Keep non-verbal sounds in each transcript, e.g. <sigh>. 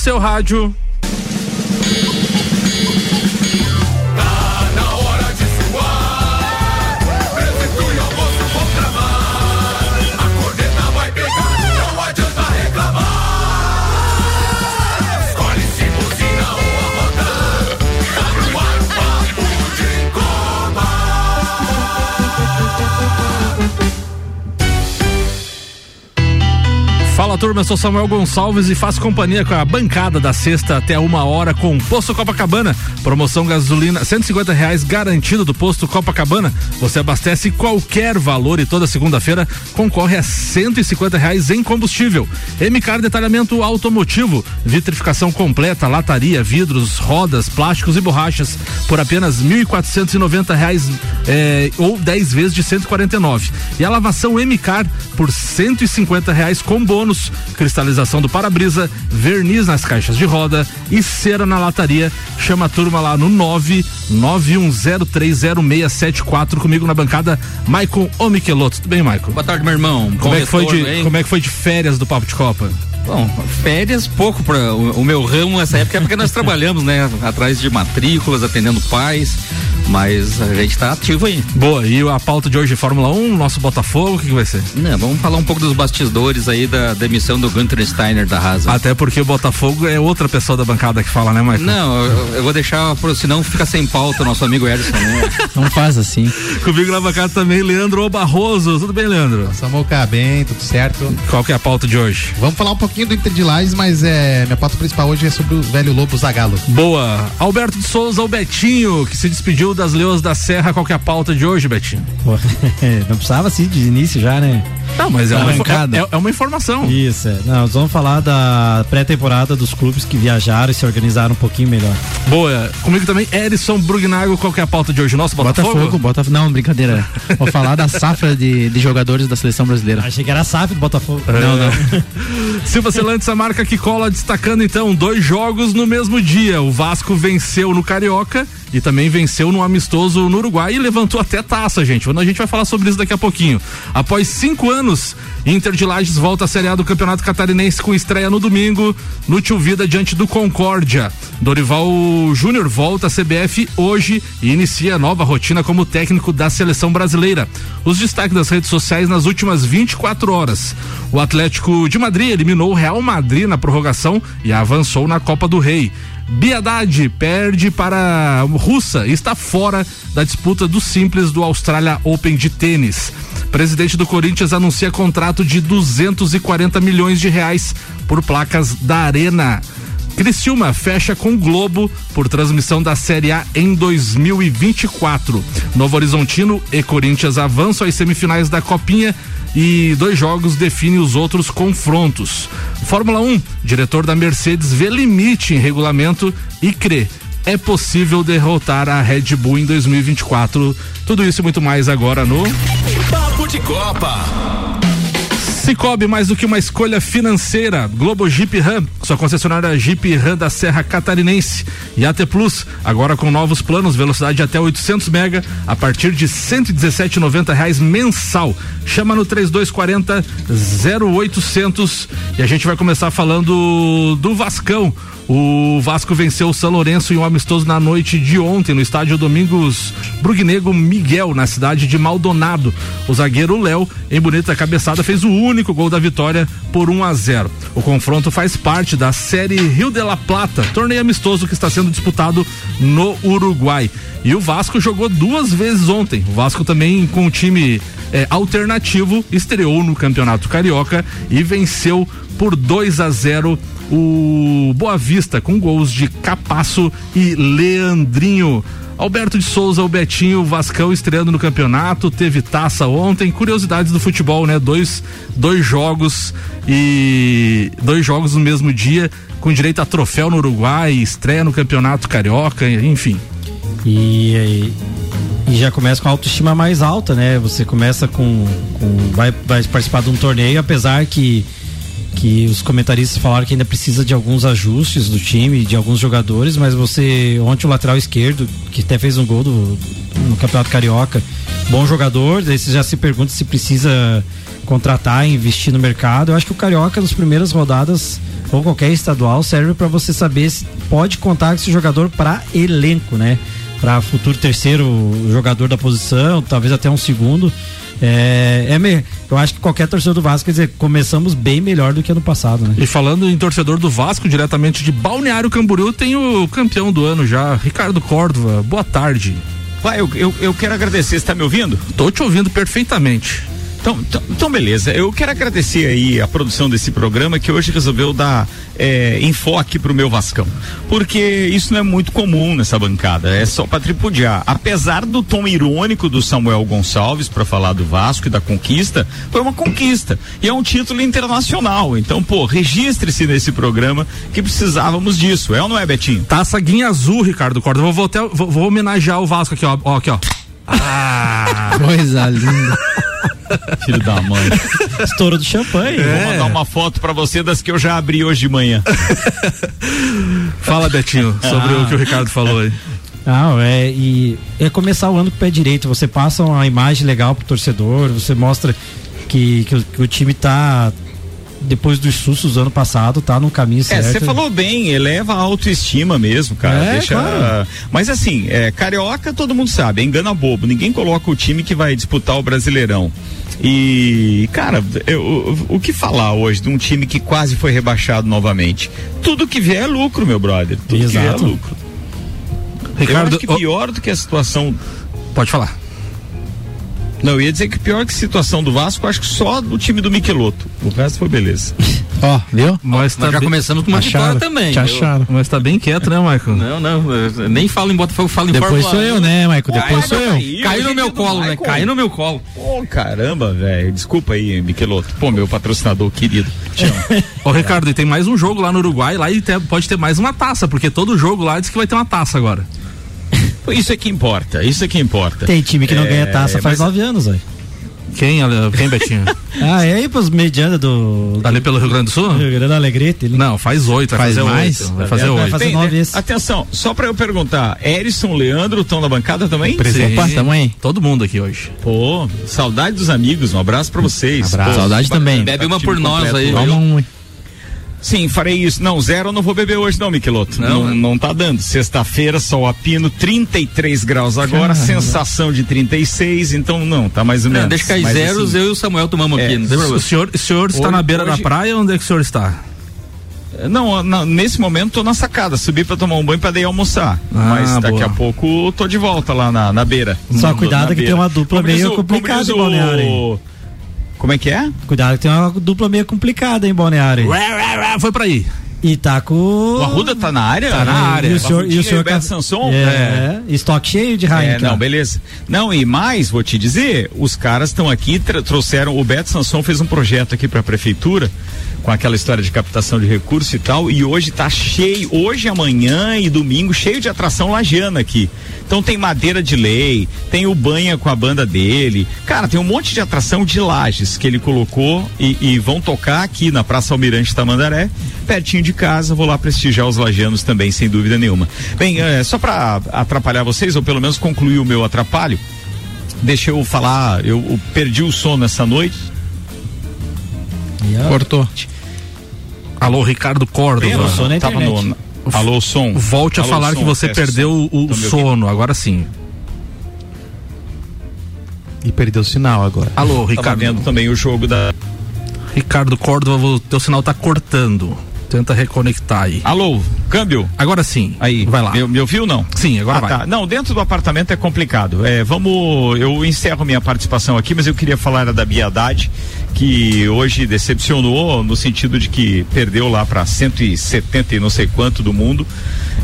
seu rádio. Turma, eu sou Samuel Gonçalves e faço companhia com a bancada da sexta até uma hora com Posto Copacabana. Promoção gasolina, 150 reais garantido do Posto Copacabana. Você abastece qualquer valor e toda segunda-feira concorre a 150 reais em combustível. MCAR Detalhamento Automotivo, vitrificação completa, lataria, vidros, rodas, plásticos e borrachas por apenas 1.490 reais eh, ou 10 vezes de 149. E a lavação MCAR por 150 reais com bônus cristalização do para-brisa, verniz nas caixas de roda e cera na lataria. Chama a turma lá no 991030674 comigo na bancada, Maicon Omiqueloto. Tudo bem, Maicon? Boa tarde, meu irmão. Como é, que foi de, como é que foi de férias do Papo de Copa? Bom, férias pouco para o, o, meu ramo nessa época é porque nós trabalhamos, né, atrás de matrículas, atendendo pais, mas a gente está ativo aí. Boa, e a pauta de hoje Fórmula 1, nosso Botafogo, o que, que, vai ser? Não, vamos falar um pouco dos bastidores aí da demissão do Gunter Steiner da Haas. Até porque o Botafogo é outra pessoa da bancada que fala, né, Michael? Não, eu, eu vou deixar, senão fica sem pauta o nosso amigo Edson. Né? <laughs> Não faz assim. Comigo na bancada também, Leandro Barroso. Tudo bem, Leandro? Samuca, bem, tudo certo. Qual que é a pauta de hoje? Vamos falar um pouquinho do Inter de Lages, mas é, minha pauta principal hoje é sobre o velho Lobo Zagalo. Boa. Alberto de Souza, o Betinho, que se despediu das Leões da Serra. Qual que é a pauta de hoje, Betinho? Pô, <laughs> não precisava assim de início já, né? Não, mas é uma, é, é uma, informação. Isso, é. Não, nós vamos falar da pré-temporada dos clubes que viajaram e se organizaram um pouquinho melhor. Boa. Comigo também, Erison Brugnago. Qual que é a pauta de hoje? Nosso Botafogo? Botafogo, Botafogo. Não, brincadeira. Vou falar da safra de, de jogadores da seleção brasileira. Achei que era a safra do Botafogo. É. Não, não. <laughs> Silva Celantes, a marca que cola, destacando então dois jogos no mesmo dia. O Vasco venceu no Carioca e também venceu no amistoso no Uruguai e levantou até taça, gente. A gente vai falar sobre isso daqui a pouquinho. Após cinco anos, Inter de Lages volta à Série A do Campeonato Catarinense com estreia no domingo no Tio Vida diante do Concórdia. Dorival Júnior volta à CBF hoje e inicia nova rotina como técnico da seleção brasileira. Os destaques das redes sociais nas últimas 24 horas. O Atlético de Madrid eliminou o Real Madrid na prorrogação e avançou na Copa do Rei. Biadade perde para a Russa e está fora da disputa do simples do Australia Open de tênis. Presidente do Corinthians anuncia contrato de 240 milhões de reais por placas da Arena. Criciúma fecha com Globo por transmissão da Série A em 2024. Novo Horizontino e Corinthians avançam às semifinais da Copinha e dois jogos definem os outros confrontos. Fórmula 1, diretor da Mercedes vê limite em regulamento e crê é possível derrotar a Red Bull em 2024. Tudo isso e muito mais agora no de Copa. Cicobi, mais do que uma escolha financeira. Globo Jeep Ram, sua concessionária Jeep Ram da Serra Catarinense. E AT Plus, agora com novos planos, velocidade até 800 mega, a partir de 117,90 reais mensal. Chama no 3240 0800 e a gente vai começar falando do Vascão. O Vasco venceu o São Lourenço em um amistoso na noite de ontem no estádio Domingos Brugnego Miguel, na cidade de Maldonado. O zagueiro Léo, em bonita cabeçada, fez o único gol da vitória por 1 a 0. O confronto faz parte da série Rio de la Plata, torneio amistoso que está sendo disputado no Uruguai. E o Vasco jogou duas vezes ontem. O Vasco também com o time é, alternativo estreou no Campeonato Carioca e venceu por 2 a 0 o Boa Vista com gols de Capasso e Leandrinho. Alberto de Souza, o Betinho, o Vascão estreando no campeonato, teve taça ontem, curiosidades do futebol, né? Dois, dois jogos e dois jogos no mesmo dia, com direito a troféu no Uruguai, estreia no campeonato carioca, enfim. E, e, já começa com a autoestima mais alta, né? Você começa com, com vai, vai participar de um torneio, apesar que que os comentaristas falaram que ainda precisa de alguns ajustes do time, de alguns jogadores, mas você, ontem o lateral esquerdo, que até fez um gol do, no Campeonato Carioca. Bom jogador, daí você já se pergunta se precisa contratar, investir no mercado. Eu acho que o Carioca, nas primeiras rodadas, ou qualquer estadual, serve para você saber se pode contar com esse jogador para elenco, né? Para futuro terceiro jogador da posição, talvez até um segundo. É, é me, eu acho que qualquer torcedor do Vasco, quer dizer, começamos bem melhor do que ano passado, né? E falando em torcedor do Vasco, diretamente de Balneário Camboriú, tem o campeão do ano já, Ricardo Córdova. Boa tarde. Vai, eu, eu, eu quero agradecer, você tá me ouvindo? Tô te ouvindo perfeitamente. Então, então, então, beleza. Eu quero agradecer aí a produção desse programa que hoje resolveu dar é, enfoque pro meu Vascão. Porque isso não é muito comum nessa bancada. É só para tripudiar. Apesar do tom irônico do Samuel Gonçalves para falar do Vasco e da conquista, foi uma conquista. E é um título internacional. Então, pô, registre-se nesse programa que precisávamos disso. É ou não é, Betinho? Taça Guinha Azul, Ricardo Corda. Vou, vou, vou homenagear o Vasco aqui, ó. ó aqui, ó. <laughs> Ah, coisa linda. <laughs> Filho da mãe. Estouro do champanhe. É. Vou mandar uma foto para você das que eu já abri hoje de manhã. <laughs> Fala, Betinho, sobre ah. o que o Ricardo falou aí. Não, é, e é começar o ano com o pé direito. Você passa uma imagem legal pro torcedor, você mostra que, que, o, que o time tá depois dos sustos do ano passado, tá no caminho certo. É, você falou bem, eleva a autoestima mesmo, cara. É, deixa. Claro. Mas assim, é, carioca todo mundo sabe, é engana bobo. Ninguém coloca o time que vai disputar o Brasileirão. E, cara, eu, o, o que falar hoje de um time que quase foi rebaixado novamente? Tudo que vier é lucro, meu brother. Tudo Exato. que vier é lucro. Ricardo, eu acho que pior do que a situação. Pode falar. Não, eu ia dizer que pior que a situação do Vasco, acho que só do time do Miqueloto. O resto foi beleza. <laughs> Ó, oh, viu? Mas, tá já bem... começamos com uma acharam, vitória também. Te acharam. Mas tá bem quieto, né, Michael? Não, não, nem falo em Botafogo, falo em Depois sou eu, né, Michael? Depois sou eu. Caiu no meu colo, né? Caiu no meu colo. Pô, caramba, velho. Desculpa aí, Miqueloto. Pô, meu patrocinador querido. <laughs> Ô, Ricardo, e tem mais um jogo lá no Uruguai, lá e pode ter mais uma taça, porque todo jogo lá diz que vai ter uma taça agora. Isso é que importa, isso é que importa. Tem time que não é, ganha taça faz nove anos, velho. Quem, quem Betinho? <laughs> ah, é aí pros medianos do. Ali pelo Rio Grande do Sul? Rio Grande do Alegrete. Ele... Não, faz oito, vai faz fazer mais. Oito, vai fazer oito. Vai fazer nove. Atenção, só pra eu perguntar, Erison, Leandro estão na bancada também? Presente. Opa, também. Todo mundo aqui hoje. Pô, saudade dos amigos, um abraço pra vocês. Abraço. Pô, saudade também. Bebe uma por nós aí. Vamos um. Sim, farei isso. Não, zero eu não vou beber hoje não, Miqueloto. Não, não, não tá dando. Sexta-feira, sol a pino, 33 graus agora, sensação de 36, então não, tá mais ou menos. Não, deixa cair zeros, assim, eu e o Samuel tomamos é, não. O senhor, o senhor está hoje, na beira hoje... da praia onde é que o senhor está? Não, na, nesse momento tô na sacada, subi para tomar um banho para daí almoçar. Ah, mas daqui boa. a pouco tô de volta lá na, na beira. Só cuidado que beira. tem uma dupla como meio complicada Balneário. Como é que é? Cuidado que tem uma dupla meio complicada em Balneário. Foi pra aí. E tá com. O Arruda tá na área? Tá na área. E o senhor, e o senhor Beto Sanson? É, é. Estoque cheio de Heineken. É, não, beleza. Não, e mais, vou te dizer, os caras estão aqui, trouxeram. O Beto Sanson fez um projeto aqui pra prefeitura com aquela história de captação de recursos e tal, e hoje tá cheio, hoje, amanhã e domingo, cheio de atração lagiana aqui. Então tem madeira de lei, tem o banha com a banda dele. Cara, tem um monte de atração de lajes que ele colocou e, e vão tocar aqui na Praça Almirante Tamandaré, pertinho de casa. Vou lá prestigiar os lajanos também, sem dúvida nenhuma. Bem, é, só para atrapalhar vocês, ou pelo menos concluir o meu atrapalho, deixa eu falar, eu, eu perdi o sono essa noite. Cortou. Alô, Ricardo Córdova. Tava no, Alô, som. Volte Alô, a falar som, que você perdeu som. o, sono, agora sim. E perdeu o sinal agora. Alô, Ricardo. Tava vendo também o jogo da. Ricardo Córdova, o teu sinal tá cortando. Tenta reconectar aí. Alô, câmbio? Agora sim. Aí, vai lá. Me, me ouviu não? Sim, agora ah, vai. Tá. Não, dentro do apartamento é complicado. É, vamos, eu encerro minha participação aqui, mas eu queria falar da Bia Haddad, que hoje decepcionou no sentido de que perdeu lá para 170 e não sei quanto do mundo,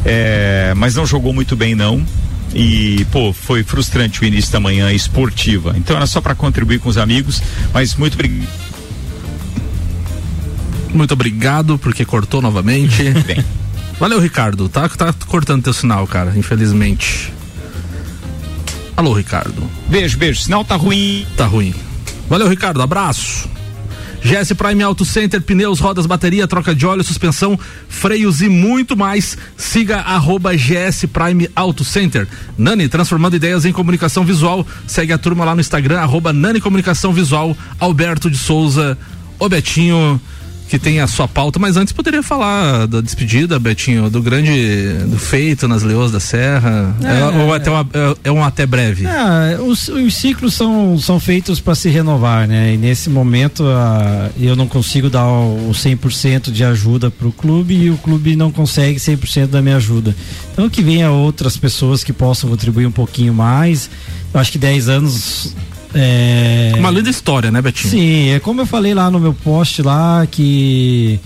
é, mas não jogou muito bem não. E, pô, foi frustrante o início da manhã esportiva. Então era só para contribuir com os amigos, mas muito obrigado muito obrigado, porque cortou novamente. <laughs> Bem. Valeu, Ricardo. Tá, tá cortando teu sinal, cara, infelizmente. Alô, Ricardo. Beijo, beijo. Sinal tá ruim. Tá ruim. Valeu, Ricardo. Abraço. GS Prime Auto Center, pneus, rodas, bateria, troca de óleo, suspensão, freios e muito mais. Siga arroba GS Prime Auto Center. Nani, transformando ideias em comunicação visual. Segue a turma lá no Instagram, arroba Nani Comunicação Visual, Alberto de Souza, o Betinho que tem a sua pauta, mas antes poderia falar da despedida, Betinho, do grande do feito nas Leões da Serra, é, é, ou até uma, é, é, um até breve. É, os, os, ciclos são, são feitos para se renovar, né? E nesse momento uh, eu não consigo dar o, o 100% de ajuda para o clube e o clube não consegue 100% da minha ajuda. Então que venha outras pessoas que possam contribuir um pouquinho mais. Eu acho que 10 anos é... Uma linda história, né, Betinho? Sim, é como eu falei lá no meu post lá que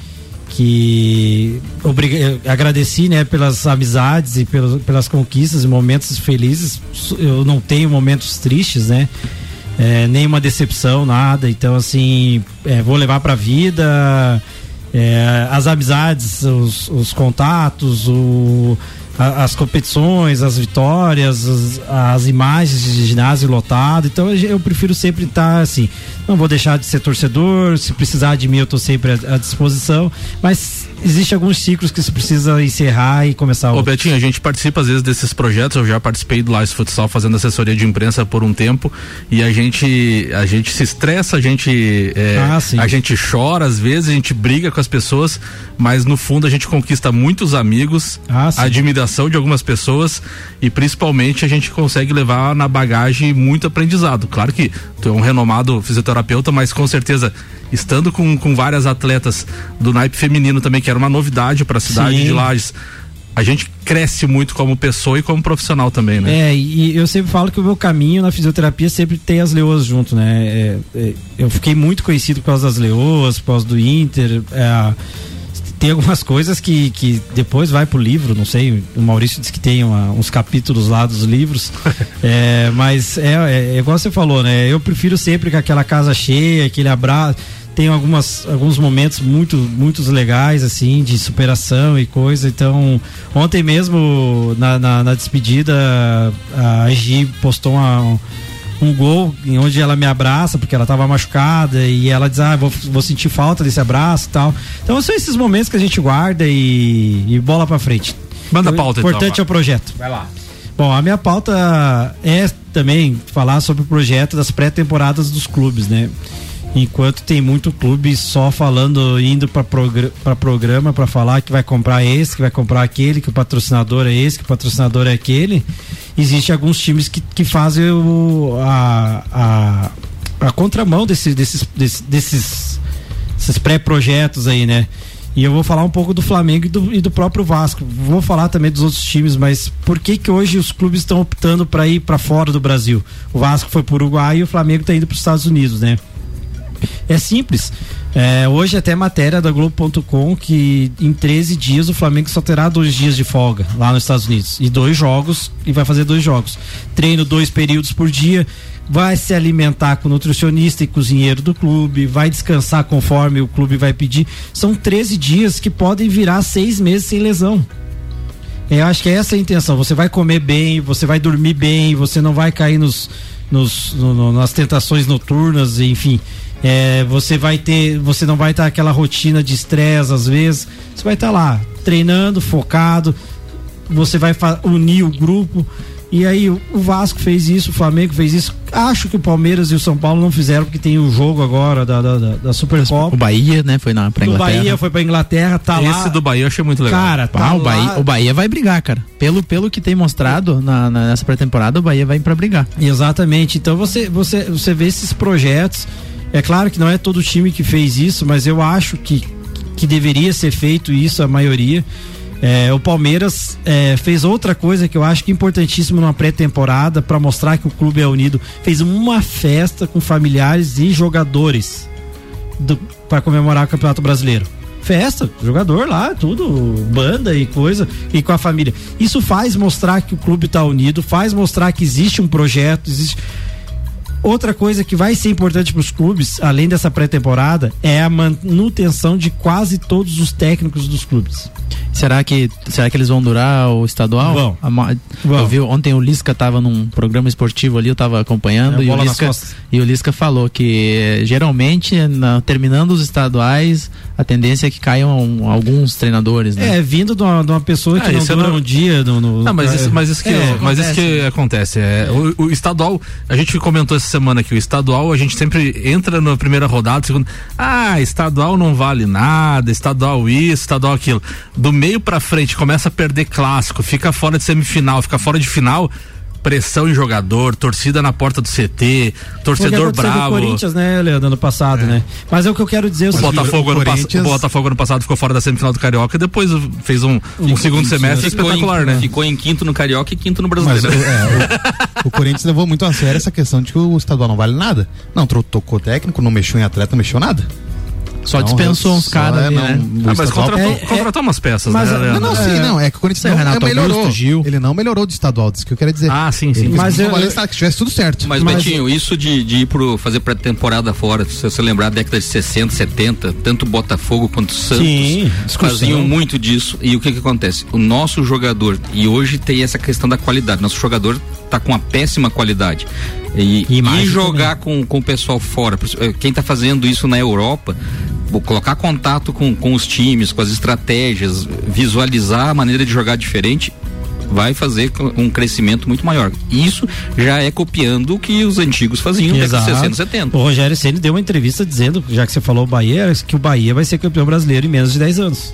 que obriga, agradeci né pelas amizades e pelas, pelas conquistas e momentos felizes. Eu não tenho momentos tristes né? É, nenhuma decepção nada. Então assim é, vou levar para a vida é, as amizades os, os contatos o as competições, as vitórias, as, as, imagens de ginásio lotado. Então eu, eu prefiro sempre estar assim. Não vou deixar de ser torcedor. Se precisar de mim, eu estou sempre à, à disposição. Mas existe alguns ciclos que se precisa encerrar e começar Ô Betinho, a gente participa às vezes desses projetos, eu já participei do Lages Futsal fazendo assessoria de imprensa por um tempo. E a gente a gente se estressa, a gente é, ah, a gente chora às vezes, a gente briga com as pessoas, mas no fundo a gente conquista muitos amigos, ah, a admiração de algumas pessoas e principalmente a gente consegue levar na bagagem muito aprendizado. Claro que tu é um renomado fisioterapeuta, mas com certeza estando com, com várias atletas do naipe feminino também, que era uma novidade para a cidade Sim. de Lages. A gente cresce muito como pessoa e como profissional também, né? É, e eu sempre falo que o meu caminho na fisioterapia sempre tem as leoas junto, né? É, é, eu fiquei muito conhecido por causa das leoas, por causa do Inter. É, tem algumas coisas que, que depois vai pro livro, não sei, o Maurício disse que tem uma, uns capítulos lá dos livros, <laughs> é, mas é, é, é, igual você falou, né? Eu prefiro sempre com aquela casa cheia, aquele abraço, tem algumas, alguns momentos muito, muito legais, assim, de superação e coisa. Então, ontem mesmo, na, na, na despedida, a Gi postou uma, um gol em onde ela me abraça, porque ela estava machucada, e ela diz, ah, vou, vou sentir falta desse abraço e tal. Então são esses momentos que a gente guarda e, e bola para frente. Manda a pauta, O importante então, é o projeto. Vai lá. Bom, a minha pauta é também falar sobre o projeto das pré-temporadas dos clubes, né? Enquanto tem muito clube só falando, indo para progr programa para falar que vai comprar esse, que vai comprar aquele, que o patrocinador é esse, que o patrocinador é aquele. Existe alguns times que, que fazem o, a, a, a contramão desse, desses, desses, desses, desses pré-projetos aí, né? E eu vou falar um pouco do Flamengo e do, e do, próprio Vasco. Vou falar também dos outros times, mas por que que hoje os clubes estão optando para ir para fora do Brasil? O Vasco foi para o Uruguai e o Flamengo está indo para os Estados Unidos, né? É simples. É, hoje até matéria da Globo.com que em 13 dias o Flamengo só terá dois dias de folga lá nos Estados Unidos. E dois jogos, e vai fazer dois jogos. Treino dois períodos por dia, vai se alimentar com nutricionista e cozinheiro do clube, vai descansar conforme o clube vai pedir. São 13 dias que podem virar seis meses sem lesão. Eu acho que é essa a intenção. Você vai comer bem, você vai dormir bem, você não vai cair nos, nos no, no, nas tentações noturnas, enfim. É, você vai ter, você não vai estar aquela rotina de estresse às vezes. Você vai estar lá treinando, focado. Você vai unir o grupo. E aí o Vasco fez isso, o Flamengo fez isso. Acho que o Palmeiras e o São Paulo não fizeram porque tem o jogo agora da, da, da Supercopa. O Bahia, né, foi na pra Inglaterra. O Bahia foi pra Inglaterra, tá Esse lá. do Bahia eu achei muito legal. Cara, tá ah, o Bahia, o Bahia vai brigar, cara. Pelo pelo que tem mostrado na, na, nessa pré-temporada, o Bahia vai para brigar. Exatamente. Então você você você vê esses projetos é claro que não é todo time que fez isso, mas eu acho que, que deveria ser feito isso, a maioria. É, o Palmeiras é, fez outra coisa que eu acho que é importantíssimo numa pré-temporada para mostrar que o clube é unido. Fez uma festa com familiares e jogadores para comemorar o Campeonato Brasileiro. Festa, jogador lá, tudo, banda e coisa, e com a família. Isso faz mostrar que o clube está unido, faz mostrar que existe um projeto, existe. Outra coisa que vai ser importante para os clubes, além dessa pré-temporada, é a manutenção de quase todos os técnicos dos clubes. Será que, será que eles vão durar o estadual? Vão. A Vão. Eu vi, ontem o Lisca estava num programa esportivo ali, eu estava acompanhando É, e, o Lisca, e o Lisca falou que geralmente na- terminando os estaduais a tendência é que caiam um- alguns treinadores, né? É, vindo de uma, de uma pessoa Ah, que não isso é dura no- um dia no. no Não, mas é, isso, mas isso que, é, mas isso que acontece. É, o, o estadual, a gente comentou essa semana que o estadual, a gente sempre entra na primeira rodada, segunda. Ah, estadual não vale nada, estadual isso, estadual aquilo. Do meio pra frente começa a perder clássico, fica fora de semifinal, fica fora de final. Pressão em jogador, torcida na porta do CT, torcedor com o bravo. Corinthians, né, Leandro, ano passado, né? Mas é o que eu quero dizer. é o O seguinte, Botafogo, ano Corinthians- o Botafogo ano passado ficou fora da semifinal do Carioca e depois fez um, um segundo semestre ficou espetacular, em, né? Ficou em quinto no Carioca e quinto no Mas Brasileiro. o, é, o- <laughs> o Corinthians levou muito a sério essa questão de que o estadual não vale nada. Não tro- tocou técnico, não mexeu em atleta, não mexeu nada. Só Não, dispensou uns caras é, ali, não, né? o Ah, mas contratou, É, é- contratou umas peças, mas, né? não, Leandro? Não, não, sim, não. É que o Corinthians não, Renato é, melhorou. Augusto, Gil. Ele não melhorou do estadual, isso que eu quero dizer. Ah, sim, sim. Ele Mas mas eu- não nada, que tivesse tudo certo. Mas, Mas- Betinho, isso de, de ir pro fazer pré-temporada fora, se você lembrar, década de 60, 70, tanto Botafogo quanto Santos Sim, faziam muito disso. E o que que acontece? O nosso jogador, e hoje tem essa questão da qualidade, nosso jogador tá com uma péssima qualidade. E, E e jogar com, com o pessoal fora, eh, quem tá fazendo isso na Europa, vou colocar contato com, com os times, com as estratégias, visualizar a maneira de jogar diferente, vai fazer um crescimento muito maior. Isso já é copiando o que os antigos faziam de 60, 70. O Rogério Ceni deu uma entrevista dizendo, já que você falou o Bahia, que o Bahia vai ser campeão brasileiro em menos de 10 anos.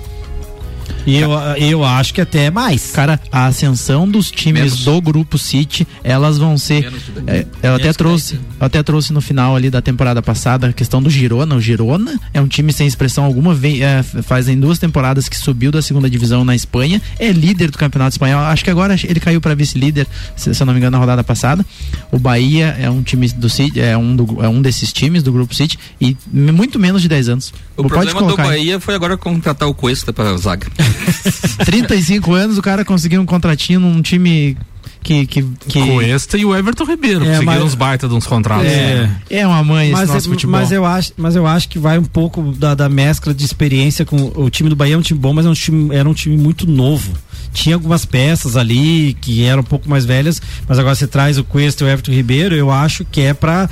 E eu, eu acho que até mais. Cara, a ascensão dos times Menos. do grupo City, elas vão ser. É, eu até trouxe, eu até trouxe no final ali da temporada passada a questão do Girona. O Girona é um time sem expressão alguma, vem, é, fazem duas temporadas que subiu da segunda divisão na Espanha, é líder do campeonato espanhol. Acho que agora ele caiu para vice-líder, se, se eu não me engano, na rodada passada. O Bahia é um time do City, é um, do- é um desses times do grupo City e muito menos de 10 anos. O Pode problema do aí. Bahia foi agora contratar o Cuesta para zaga. <laughs> <laughs> 35 anos, o cara conseguiu um contratinho num time que. que, que Cuesta e o Everton Ribeiro, É, conseguiram mas- uns baita de uns contratos. É. é uma mãe esse Mas, nosso futebol. mas, eu acho, mas eu acho que vai um pouco da, da mescla de experiência com o time do Bahia é um time bom, mas é um time, era um time muito novo. Tinha algumas peças ali que eram um pouco mais velhas, mas agora você traz o Cuesta e o Everton Ribeiro, eu acho que é pra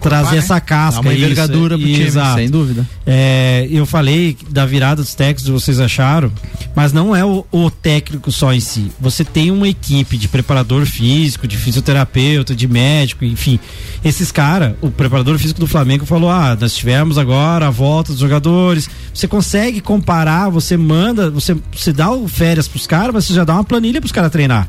trazer né? essa casca. Dá uma isso, envergadura pro time, exato. sem dúvida. É, eu falei da virada dos técnicos, vocês acharam, mas não é o, o técnico só em si. Você tem uma equipe de preparador físico, de fisioterapeuta, de médico, enfim. Esses caras, o preparador físico do Flamengo falou: ah, nós tivemos agora a volta dos jogadores. Você consegue comparar, você manda, você, você dá férias pros caras, mas você já dá uma planilha pros caras treinar.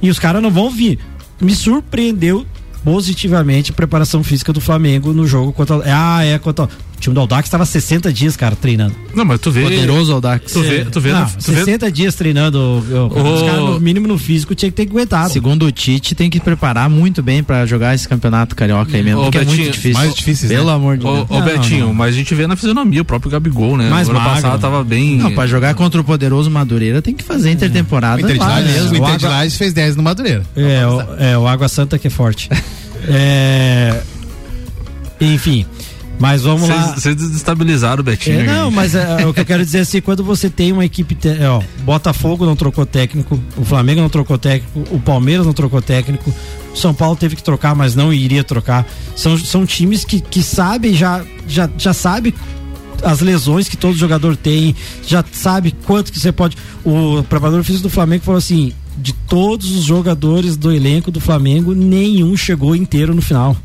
E os caras não vão vir. Me surpreendeu positivamente a preparação física do Flamengo no jogo contra. Ah, é contra. O time do Aldax estava 60 dias, cara, treinando. Não, mas tu vê. Poderoso Aldax. Tu vê, tu vê, Não, tu vê 60 dias treinando. o- o- Os caras, no mínimo no físico, tinha que ter aguentado. Segundo o Tite, tem que preparar muito bem pra jogar esse campeonato carioca aí mesmo, Ô, porque é Betinho, muito difícil. mais difíceis, Pelo né? amor de Ô, Deus. ô Não, Betinho, não. mas a gente vê na fisionomia, o próprio Gabigol, né? Mais o ano passado tava bem. Não, pra jogar contra o poderoso Madureira tem que fazer intertemporada. O Inter de lá Lages, mesmo. o Inter O de Água- Lages fez 10 no Madureira. É, o, é, o Água Santa que é forte. É, enfim, mas vamos lá. Vocês desestabilizaram o Betinho. É, não, mas é, o que eu quero dizer é assim, quando você tem uma equipe, te- é, ó, Botafogo não trocou técnico, o Flamengo não trocou técnico, o Palmeiras não trocou técnico, o São Paulo teve que trocar, mas não iria trocar. São, são times que, que sabem, já, já, já sabe as lesões que todo jogador tem, já sabe quanto que você pode. O preparador físico do Flamengo falou assim: de todos os jogadores do elenco do Flamengo, nenhum chegou inteiro no final.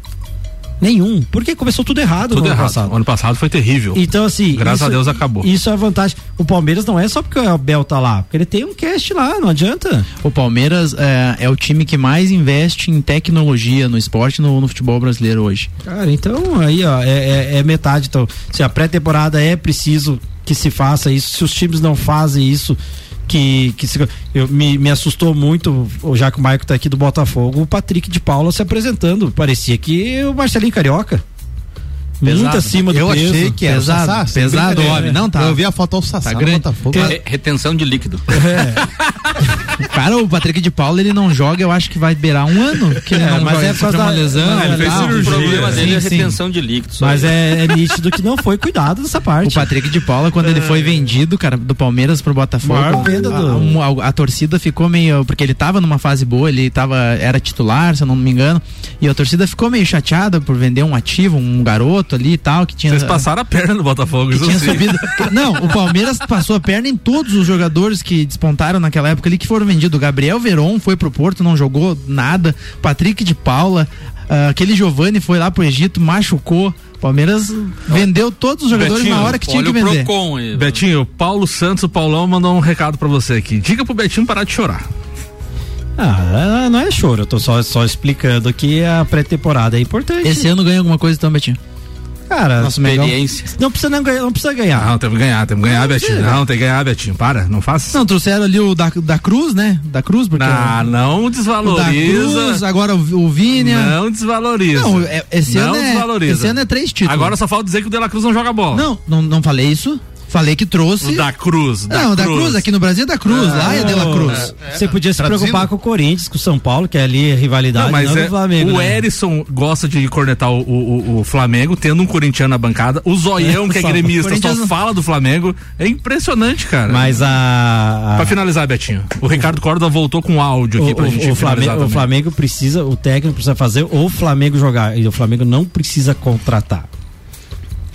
Nenhum. Porque começou tudo errado Tudo no ano errado. passado. O ano passado foi terrível. Então, assim. Graças isso- a Deus acabou. Isso é a vantagem. O Palmeiras não é só porque o Abel tá lá, porque ele tem um cast lá, não adianta. O Palmeiras é, é o time que mais investe em tecnologia no esporte no, no futebol brasileiro hoje. Cara, então aí, ó, é, é- é metade. Então, se a pré-temporada é preciso que se faça isso, se os times não fazem isso, que, que se, eu, me, me assustou muito, já que o Maico tá aqui do Botafogo, o Patrick de Paula se apresentando. Parecia que o Marcelinho Carioca. Muito Pesado. acima do Eu peso. achei que era Pesado, o Sassá, pesado homem, não tá. Eu vi a foto ao Sassá Tá grande. Botafogo. Re- retenção de líquido. <laughs> Cara, o Patrick de Paula, ele não joga, eu acho que vai beirar um ano. Que ele É, não mas joga, é por uma lesão. Não, ele e fez tal. cirurgia. O problema dele é Sim, sim. retenção de líquidos. só Mas é, é nítido que não foi cuidado dessa parte. O Patrick de Paula, quando ele foi vendido, cara, do Palmeiras pro Botafogo, do- a, a- a torcida ficou meio. Porque ele tava numa fase boa, ele tava, era titular, se eu não me engano. E a torcida ficou meio chateada por vender um ativo, um garoto ali e tal, que tinha. Vocês passaram a perna no Botafogo, que isso tinha subido. Não, o Palmeiras passou a perna em todos os jogadores que despontaram naquela época ali que foram vendidos. O Gabriel Veron foi pro Porto, não jogou nada. Patrick de Paula, ah, aquele Giovani foi lá pro Egito, machucou. Palmeiras vendeu todos os jogadores Betinho, na hora que tinha que vender. Procon aí. Betinho, o Paulo Santos, o Paulão mandou um recado pra você aqui. Diga pro Betinho parar de chorar. Ah, não é choro, eu tô só, só explicando que a pré-temporada é importante. Esse ano ganha alguma coisa então, Betinho? Cara, Mengão. Experiência. não precisa não ganhar, não precisa ganhar. Não, temos que ganhar, temos que ganhar, Betinho. Não, tem que ganhar, Betinho. Para, não faça. Não, trouxeram ali o da, da Cruz, né? Da Cruz, porque. Ah, não o da Cruz, desvaloriza. agora o, o Vini. Não desvaloriza. Não, é- esse, Não ano é, desvaloriza. esse ano é três títulos. Agora só falta dizer que o De La Cruz não joga bola. Não, não, não falei isso. Falei que trouxe. O da Cruz. Da não, da Cruz. Aqui no Brasil é da Cruz. lá é de la Cruz. Você podia se Traduzindo? preocupar com o Corinthians, com o São Paulo, que é ali rivalidade, Não, mas não é, do Flamengo. o né? Erisson gosta de cornetar o, o- o Flamengo, tendo um corintiano na bancada. O Zoião, que é gremista, só fala do Flamengo. É impressionante, cara. Mas a. a- Pra finalizar, Betinho, o Ricardo Córdoba voltou com áudio aqui o, pra o- gente o Flamengo, o. Flamengo precisa, o técnico precisa fazer o Flamengo jogar. E o Flamengo não precisa contratar.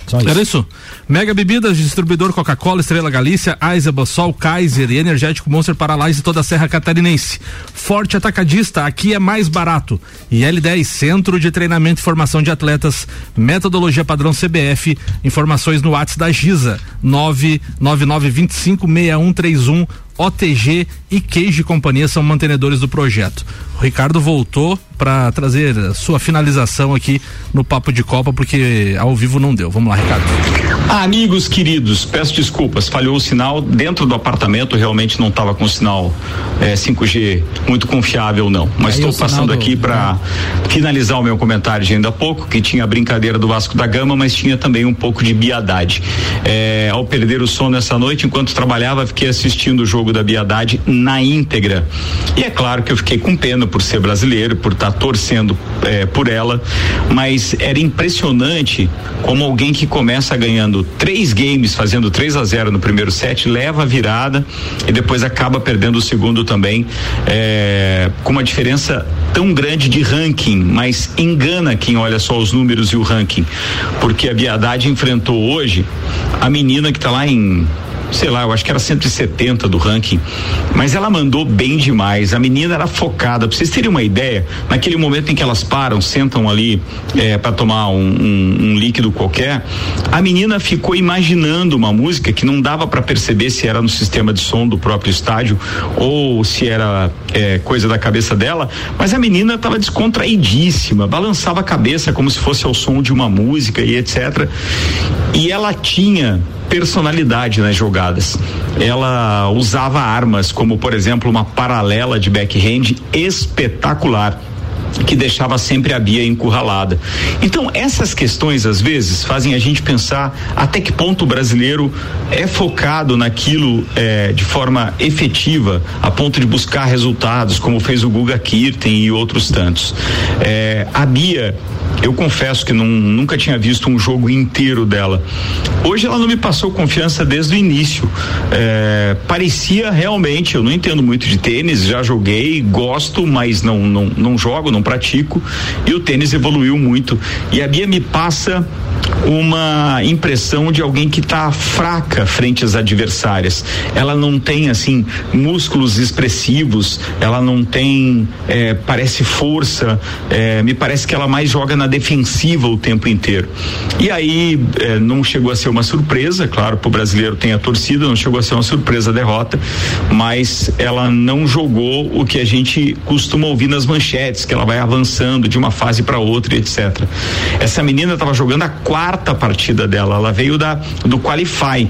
Só isso. Era isso? Mega Bebidas, distribuidor Coca-Cola, Estrela Galícia, Eisenbahn, Sol, Kaiser e Energético Monster para Lages e toda a Serra Catarinense. Forte Atacadista, aqui é mais barato. E L10, Centro de Treinamento e Formação de Atletas, metodologia padrão CBF, informações no WhatsApp da Giza, 999256131. OTG e Queijo e Companhia são mantenedores do projeto. O Ricardo voltou para trazer a sua finalização aqui no Papo de Copa, porque ao vivo não deu. Vamos lá, Ricardo. Amigos queridos, peço desculpas, falhou o sinal dentro do apartamento, realmente não estava com sinal eh, 5G muito confiável não, mas estou sinal passando do- aqui para finalizar o meu comentário de ainda há pouco, que tinha a brincadeira do Vasco da Gama, mas tinha também um pouco de biadade. Eh, ao perder o sono essa noite, enquanto trabalhava, fiquei assistindo o jogo da biadade na íntegra. E é claro que eu fiquei com pena por ser brasileiro, por estar torcendo eh, por ela, mas era impressionante como alguém que começa ganhando três games, fazendo 3 a 0 no primeiro set, leva a virada e depois acaba perdendo o segundo também, eh, com uma diferença tão grande de ranking, mas engana quem olha só os números e o ranking, porque a Biadade enfrentou hoje a menina que tá lá em sei lá, eu acho que era 170 do ranking, mas ela mandou bem demais. A menina era focada. Pra vocês terem uma ideia, naquele momento em que elas param, sentam ali é, para tomar um, um- um líquido qualquer, a menina ficou imaginando uma música que não dava para perceber se era no sistema de som do próprio estádio ou se era é, coisa da cabeça dela, mas a menina estava descontraidíssima, balançava a cabeça como se fosse ao som de uma música e etc. E ela tinha personalidade nas jogadas. Ela usava armas, como por exemplo uma paralela de backhand espetacular que deixava sempre a Bia encurralada. Então, essas questões, às vezes, fazem a gente pensar até que ponto o brasileiro é focado naquilo eh, de forma efetiva, a ponto de buscar resultados, como fez o Guga Kirten e outros tantos. Eh, a Bia, eu confesso que nunca tinha visto um jogo inteiro dela. Hoje ela não me passou confiança desde o início. Eh, parecia realmente, eu não entendo muito de tênis, já joguei, gosto, mas não, não, não jogo, não pratico. E o tênis evoluiu muito. E a Bia me passa uma impressão de alguém que está fraca frente às adversárias. Ela não tem assim músculos expressivos, ela não tem, eh, parece força. eh, me parece que ela mais joga na defensiva o tempo inteiro. E aí eh, não chegou a ser uma surpresa, claro, para o brasileiro tem a torcida, não chegou a ser uma surpresa a derrota, mas ela não jogou o que a gente costuma ouvir nas manchetes, que ela vai avançando de uma fase para outra, etc. Essa menina estava jogando a quarta partida dela, ela veio da do Qualify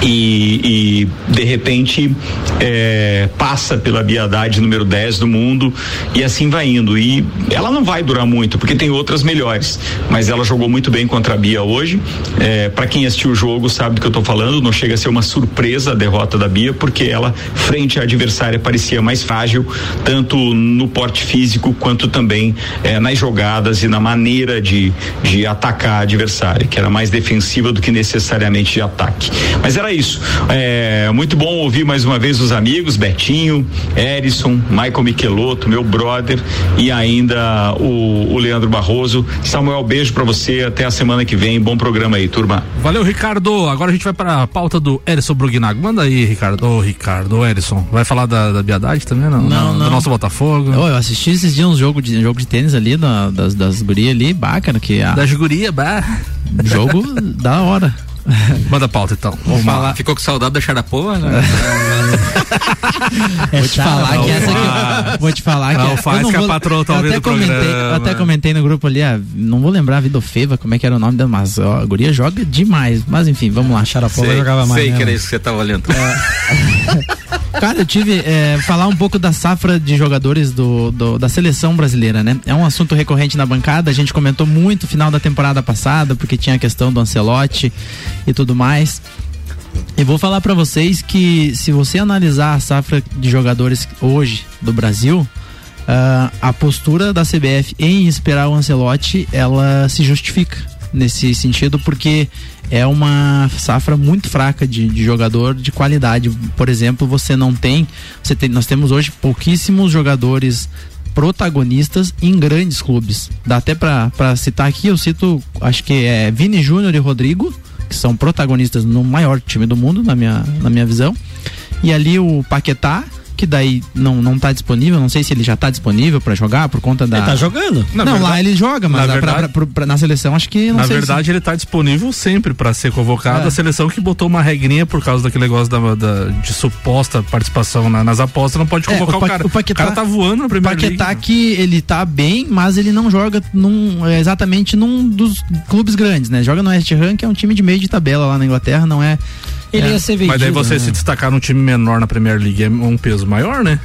e, e de repente é, passa pela Biadade número 10 do mundo e assim vai indo. E ela não vai durar muito, porque tem outras melhores. Mas ela jogou muito bem contra a Bia hoje. É, para quem assistiu o jogo sabe do que eu tô falando, não chega a ser uma surpresa a derrota da Bia, porque ela, frente à adversária, parecia mais frágil, tanto no porte físico quanto também é, nas jogadas e na maneira de, de atacar a adversária, que era mais defensiva do que necessariamente de ataque. Mas era isso. É, muito bom ouvir mais uma vez os amigos, Betinho, Erison, Michael Michelotto, meu brother, e ainda o, o Leandro Barroso. Samuel, beijo para você, até a semana que vem. Bom programa aí, turma. Valeu, Ricardo. Agora a gente vai para a pauta do Erison Brugnago. Manda aí, Ricardo. Ô, Ricardo, ô, Erison. Vai falar da, da Biadade também? Não, Não, não. Do nosso Botafogo. Ô, eu assisti esses dias um jogo de, jogo de tênis ali, da- das, das gurias ali, bacana, que a, Da Jiguria, bah. jogo <laughs> da hora. <laughs> Manda a pauta então. Vamos lá. Ficou com saudade da Charapoa? Né? É <laughs> Vou te falar que essa aqui, vou te falar que Não, eu faz não que a vou- patroa tá eu ouvindo até comentei, programa. eu até comentei no grupo ali, ah, não vou lembrar a vida Feva, como é que era o nome dela, mas ó, a guria joga demais. Mas enfim, vamos lá. Xarapola sei jogava mais. sei né, que era isso que você tava olhando. <laughs> Cara, eu tive é, falar um pouco da safra de jogadores do, do- da seleção brasileira, né? É um assunto recorrente na bancada. A gente comentou muito final da temporada passada, porque tinha a questão do Ancelotti e tudo mais. E vou falar pra vocês que se você analisar a safra de jogadores hoje do Brasil, ah, a postura da CBF em esperar o Ancelotti, ela se justifica nesse sentido, porque é uma safra muito fraca de, de jogador de qualidade. Por exemplo, você não tem, você tem, nós temos hoje pouquíssimos jogadores protagonistas em grandes clubes. Dá até pra citar aqui, eu cito, acho que é Vini Júnior e Rodrigo, que são protagonistas no maior time do mundo, na minha, na minha visão. E ali o Paquetá, que daí não, não tá disponível, não sei se ele já tá disponível pra jogar por conta da. Ele tá jogando? Na não, lá verdade- ele joga, mas na verdade- pra- pra- pra- na seleção acho que não Na sei verdade, ele tá disponível sempre para ser convocado. É. A seleção que botou uma regrinha por causa daquele negócio da, da- de suposta participação na- nas apostas não pode É, convocar o o, Pa- cara. o Paquetá- cara tá voando na se. primeira Paquetá liga. que ele tá bem, mas ele não joga num, é, exatamente num dos clubes grandes, né? Joga no West Ham, que é um time de meio de tabela lá na Inglaterra, não é. Ele É. ia ser vendido. Mas daí você né? se destacar num time menor na Premier League é um peso maior, né?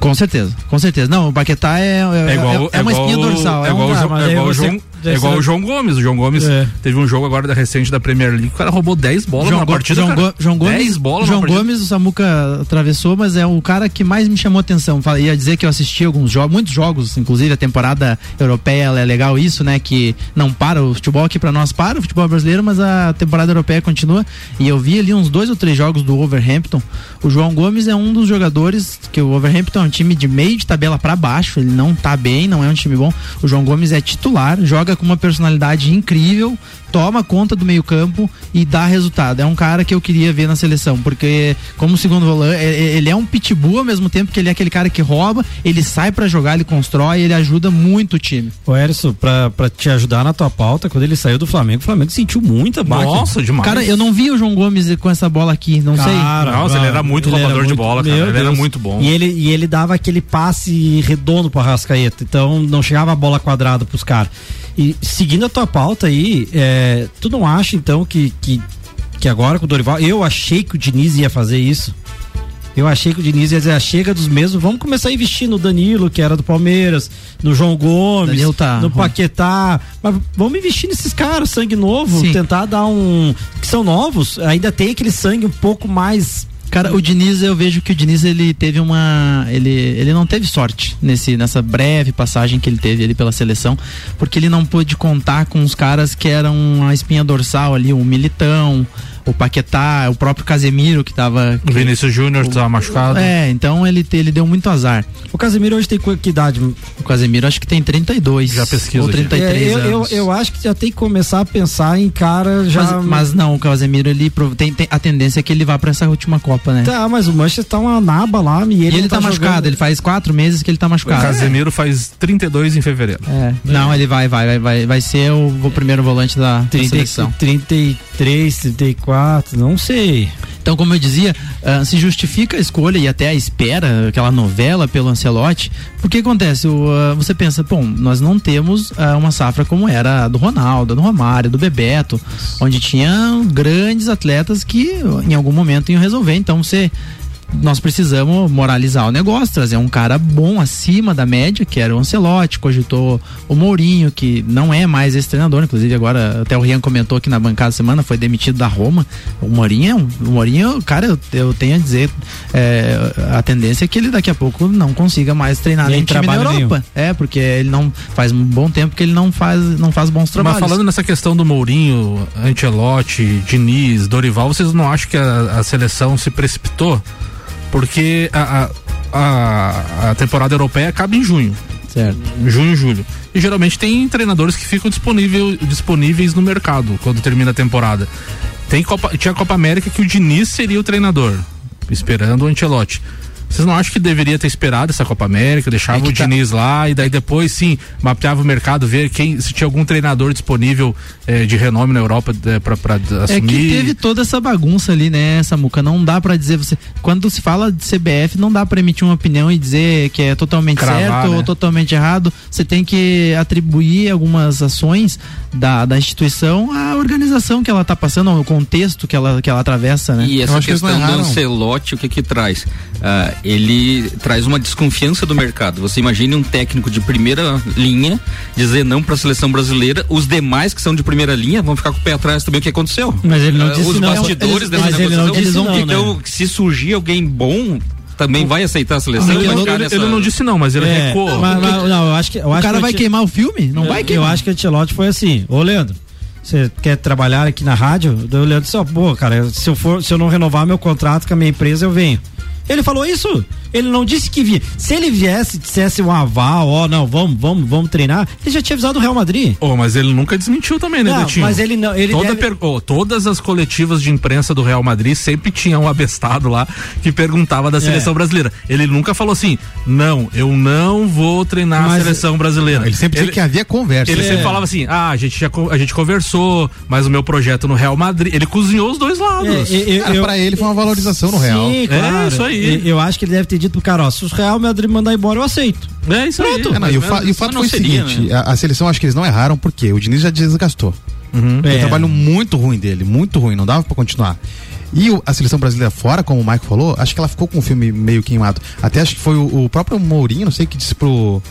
Com certeza, com certeza. Não, o Paquetá é, é, É igual, é, uma igual, espinha dorsal. É É, um, igual, o, é aí igual o João, é igual o João Gomes. O João Gomes É. teve um jogo agora da recente da Premier League. O cara roubou 10 bolas João, Go- partida. João, cara. João Gomes, 10 bolas João. Gomes, o Samuca atravessou, mas é o cara que mais me chamou atenção. Fala- Ia dizer que eu assisti alguns jogos, muitos jogos, inclusive a temporada europeia é legal isso, né? Que não para o futebol aqui pra nós para o futebol brasileiro, mas a temporada europeia continua. E eu vi ali uns dois ou três jogos do Overhampton. O João Gomes é um dos jogadores que o Overhampton é um time de meio de tabela pra baixo, ele não tá bem, não é um time bom. O João Gomes é titular, joga com uma personalidade incrível, toma conta do meio-campo e dá resultado. É um cara que eu queria ver na seleção, porque como segundo volante, é- é- ele é um pitbull ao mesmo tempo que ele é aquele cara que rouba, ele sai pra jogar, ele constrói, ele ajuda muito o time. Ô, Erison, pra, pra te ajudar na tua pauta, quando ele saiu do Flamengo, o Flamengo sentiu muita baque. Nossa, demais. Cara, eu não vi o João Gomes com essa bola aqui, não sei. Cara, Nossa, ele era muito ele roubador de muito- bola, cara. Ele era Deus. muito bom. E ele, e ele dava aquele passe redondo pro Arrascaeta. Então não chegava a bola quadrada pros caras. E seguindo a tua pauta aí, é, tu não acha então que, que, que agora com o Dorival. Eu achei que o Diniz ia fazer isso. Eu achei que o Diniz ia dizer, "Ah, chega dos mesmos, vamos começar a investir no Danilo, que era do Palmeiras, no João Gomes, tá no. Paquetá, mas vamos investir nesses caras, sangue novo, Sim. tentar dar um, que são novos, ainda tem aquele sangue um pouco mais Cara, o Diniz, eu vejo que o Diniz ele teve uma. Ele, ele não teve sorte nesse, nessa breve passagem que ele teve ali pela seleção, porque ele não pôde contar com os caras que eram a espinha dorsal ali, o Militão, o Paquetá, o próprio Casemiro que tava. O Vinícius Júnior tá machucado. É, então ele, ele deu muito azar. O Casemiro hoje tem que idade? O Casemiro acho que tem 32. Já pesquiso Ou aqui. 33 É, eu, eu, anos. eu acho que já tem que começar a pensar em cara já. Mas, mas não, o Casemiro ele tem, tem a tendência é que ele vá pra essa última Copa, né? Tá, mas o Manchester tá uma naba lá e ele, e ele não tá, machucado, jogando. ele faz quatro meses que ele tá O machucado. Casemiro faz 32 em fevereiro. É. Não, ele vai, vai, vai, vai, vai ser o, o primeiro volante da, da 30, seleção. 33, 34, não sei. Então, como eu dizia, ah, se justifica a escolha e até a espera, aquela novela pelo Ancelotti, porque acontece, ah, você pensa, bom, nós não temos ah, uma safra como era a do Ronaldo, do Romário, do Bebeto, onde tinha grandes atletas que em algum momento iam resolver, então você nós precisamos moralizar o negócio, trazer um cara bom acima da média, que era o Ancelotti, cogitou o Mourinho, que não é mais esse treinador, inclusive agora até o Rian comentou aqui na bancada semana, foi demitido da Roma. O Mourinho é um, o Mourinho, cara, eu, eu tenho a dizer, é, a tendência é que ele daqui a pouco não consiga mais treinar Nem time na Europa. É, porque ele não faz um bom tempo que ele não faz, não faz bons trabalhos. Mas falando nessa questão do Mourinho, Ancelotti, Diniz, Dorival, vocês não acham que a, a seleção se precipitou? Porque a, a, a, temporada europeia acaba em junho. Certo. Junho, julho. E geralmente tem treinadores que ficam disponível, disponíveis no mercado quando termina a temporada. Tem Copa, tinha a Copa América que o Diniz seria o treinador, esperando o Ancelotti. Vocês não acham que deveria ter esperado essa Copa América, deixava É o tá- Diniz lá e daí depois sim mapeava o mercado, ver quem se tinha algum treinador disponível eh, de renome na Europa eh, pra, pra É assumir? que teve toda essa bagunça ali, né, Samuca? Não dá pra dizer você. Quando se fala de CBF, não dá pra emitir uma opinião e dizer que é totalmente Cravar, certo né? ou totalmente errado. Você tem que atribuir algumas ações da, da instituição à organização que ela tá passando, ao contexto que ela, que ela atravessa, né? E Eu essa acho que eles não questão do. Ancelotti, o que que traz? Ah, ele traz uma desconfiança do mercado. Você imagine um técnico de primeira linha dizer não para a seleção brasileira, os demais que são de primeira linha vão ficar com o pé atrás também o que aconteceu. Mas ele não Ah, disse os não. bastidores Eles- dessa mas ele não negociação, disse não, então né? se surgir alguém bom também vai aceitar a seleção Ele, e vai não- ele- nessa- ele não disse não, mas ele É, recuou. mas- mas- não, eu acho que, eu O acho cara que vai Anti- queimar o filme? Não vai eu, queimar. Eu acho que o Ancelotti foi assim, ô Leandro, você quer trabalhar aqui na rádio? O Leandro disse, ó, pô, cara, se eu, for, se eu não renovar meu contrato com a minha empresa, eu venho. Ele falou isso. Ele não disse que vinha. Se ele viesse e dissesse um aval, ó, não, vamos, vamos, vamos treinar, ele já tinha avisado o Real Madrid. Oh, mas ele nunca desmentiu também, né, Não, mas ele não- ele Toda deve- per- oh, todas as coletivas de imprensa do Real Madrid sempre tinham um abestado lá que perguntava da seleção É. brasileira. Ele nunca falou assim: não, eu não vou treinar Mas- a seleção brasileira. Ele sempre dizia que havia conversa. Ele É. sempre falava assim: ah, a gente, já, a gente conversou, mas o meu projeto no Real Madrid. Ele cozinhou os dois lados. É, eu- Cara, eu- pra ele foi uma valorização no Real. Sim, claro. isso aí. Eu, eu acho que ele deve ter dito pro cara, ó, se o Real Madrid mandar embora, eu aceito. É isso aí. É, não, e, o fa- e o fato foi o seria, seguinte: a, a seleção acho que eles não erraram porque o Diniz já desgastou. Uhum. Foi É. um trabalho muito ruim dele, muito ruim, não dava pra continuar. E o- a seleção brasileira fora, como o Mike falou, acho que ela ficou com o filme meio queimado. Até acho que foi o, o próprio Mourinho, não sei, que disse pro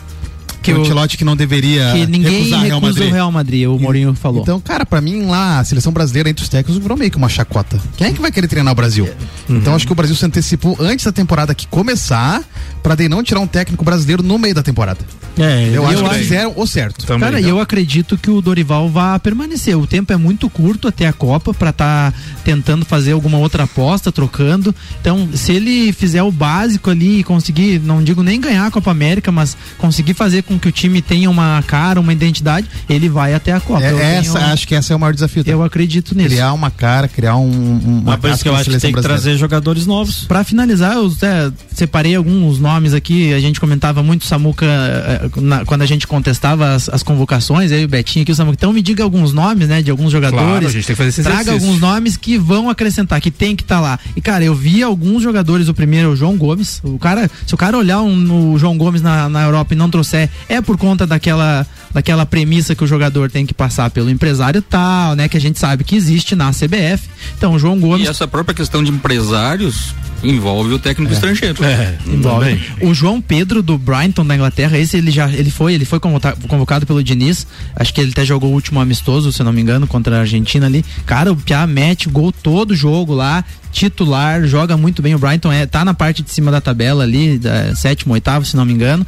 que Que o Ancelotti que não deveria Que ninguém recusar Real recusa Madrid. o Real Madrid, o Mourinho falou. Então, cara, pra mim lá, a seleção brasileira entre os técnicos virou meio que uma chacota. Quem é que vai querer treinar o Brasil? Então acho que o Brasil se antecipou antes da temporada aqui começar, pra daí não tirar um técnico brasileiro no meio da temporada. É, Eu, acho que acho- eles fizeram o certo. Também. Cara, e eu acredito que o Dorival vá permanecer. O tempo é muito curto até a Copa pra estar tentando fazer alguma outra aposta, trocando. Então, se ele fizer o básico ali e conseguir, não digo nem ganhar a Copa América, mas conseguir fazer com que o time tenha uma cara, uma identidade, ele vai até a Copa. É, essa, tenho- acho que esse é o maior desafio. tá? eu acredito nisso. Criar uma cara, criar um, um- uma Mas por isso que eu acho que tem que trazer jogadores novos. Pra finalizar, eu até separei alguns nomes aqui. A gente comentava muito Samuca eh, na- quando a gente contestava as, as convocações. Aí o Betinho aqui, o Samuca. Então me diga alguns nomes, né, de alguns jogadores. Claro, a gente tem que fazer esse Traga exercício. alguns nomes que vão acrescentar, que tem que estar lá. E cara, eu vi alguns jogadores. O primeiro é o João Gomes. O cara, se o cara olhar um, o João Gomes na, na Europa e não trouxer, é por conta daquela daquela premissa que o jogador tem que passar pelo empresário tal, né, que a gente sabe que existe na CBF. Então o João Gomes E essa própria questão de empresários envolve o técnico estrangeiro. É, Envolve. também. O João Pedro do Brighton da Inglaterra, esse ele já ele foi, ele foi convocado pelo Diniz. Acho que ele até jogou o último amistoso, se não me engano, contra a Argentina ali. Cara, o Piá mete gol todo jogo lá, titular, joga muito bem. O Brighton é tá na parte de cima da tabela ali, da, sétimo, oitavo, se não me engano.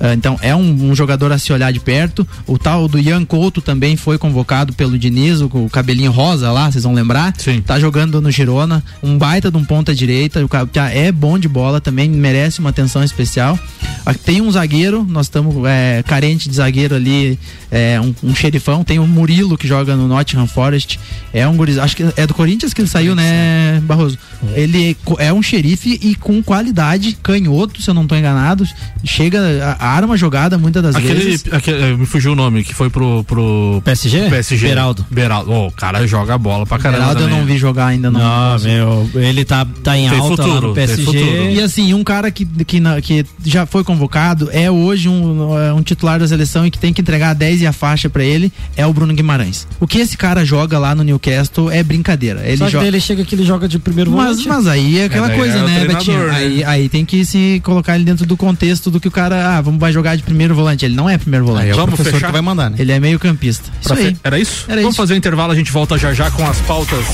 Ah, então é um, um jogador a se olhar de perto. O tal do Ian Couto também foi convocado pelo Diniz, o, o cabelinho rosa lá, vocês vão lembrar. Sim. Tá jogando no Girona, um baita de um ponta direita, o cara é bom de bola também, merece uma atenção especial. Ah, Tem um zagueiro, nós estamos é, carente de zagueiro ali, é, um, um xerifão. Tem o Murilo que joga no Nottingham Forest. É um guriz, acho que é do Corinthians que ele saiu, né, Barroso? Ele é co- é um xerife e com qualidade, canhoto, se eu não estou enganado. Chega a, arma jogada muitas das Aquele, vezes. aquele, eh, me fugiu o nome, que foi pro, pro PSG? PSG. Beraldo. Beraldo. Oh, o cara joga a bola pra caramba. Geraldo eu também. não vi jogar ainda não. Não, meu, ele tá, tá em Tem alta lá futuro, no PSG. E assim, um cara que, que, que já foi convocado, é hoje um, um titular da seleção e que tem que entregar a 10 e a faixa pra ele, é o Bruno Guimarães. O que esse cara joga lá no Newcastle é brincadeira. Ele Só que joga. daí ele chega aqui, ele joga de primeiro Mas, volante. mas aí é aquela daí coisa, é né, Betinho? né? Aí, aí tem que se colocar ele dentro do contexto do que o cara, ah, vamos vai jogar de primeiro volante. Ele não é primeiro volante. Aí é o Vamos professor fechar? que vai mandar, né? Ele é meio campista. Isso aí. fe- Era isso? Era Vamos isso. fazer o intervalo, a gente volta já já com as pautas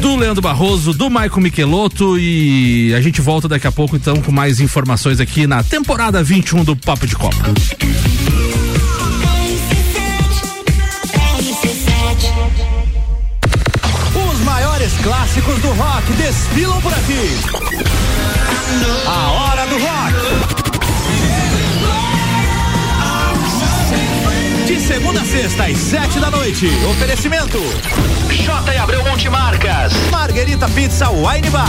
do Leandro Barroso, do Maicon Michelotto e a gente volta daqui a pouco então com mais informações aqui na temporada 21 do Papo de Copa. Clássicos do rock desfilam por aqui. A hora do rock. De segunda a sexta, às sete da noite. Oferecimento. J. e Abreu Multimarcas. Marguerita Pizza Wine Bar.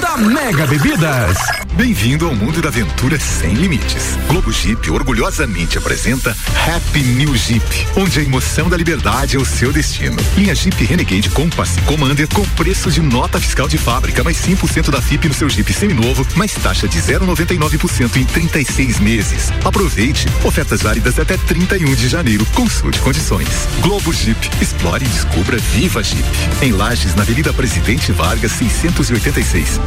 da Mega Bebidas. Bem-vindo ao mundo da aventura sem limites. Globo Jeep orgulhosamente apresenta Happy New Jeep, onde a emoção da liberdade é o seu destino. Linha Jeep Renegade Compass Commander com preço de nota fiscal de fábrica, mais 5% da FIP no seu Jeep seminovo, mais taxa de 0,99% em 36 meses. Aproveite. Ofertas válidas até 31 de janeiro. Consulte condições. Globo Jeep. Explore e descubra Viva Jeep. Em Lages, na Avenida Presidente Vargas, 686.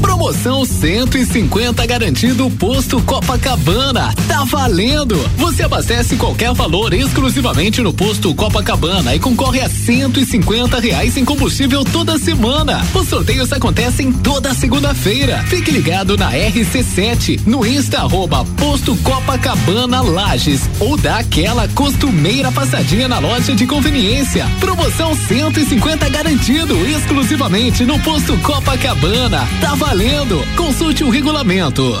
Promoção 150 garantido posto Copacabana. Tá valendo! Você abastece qualquer valor exclusivamente no posto Copacabana e concorre a 150 reais em combustível toda semana. Os sorteios acontecem toda segunda-feira. Fique ligado na RC7, no Insta arroba posto Copacabana Lages ou dá aquela costumeira passadinha na loja de conveniência. Promoção 150 garantido exclusivamente no posto Copacabana. Tá valendo! Consulte o regulamento.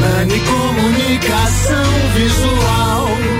Nani Comunicação Visual.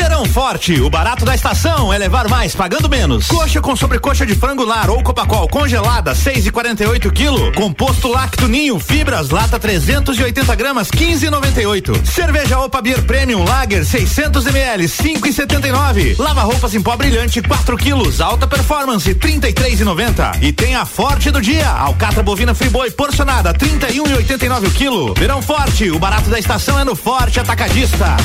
Verão forte, o barato da estação é levar mais pagando menos. Coxa com sobrecoxa de frango lar ou copacol congelada 6,48 kg. Composto lacto ninho fibras lata 380 gramas 15,98. Cerveja Opa Beer Premium Lager 600 ml 5,79. Lava roupas em pó brilhante 4 quilos alta performance 33,90. E tem a forte do dia alcatra bovina friboi porcionada 31,89 o quilo. Verão forte, o barato da estação é no Forte Atacadista.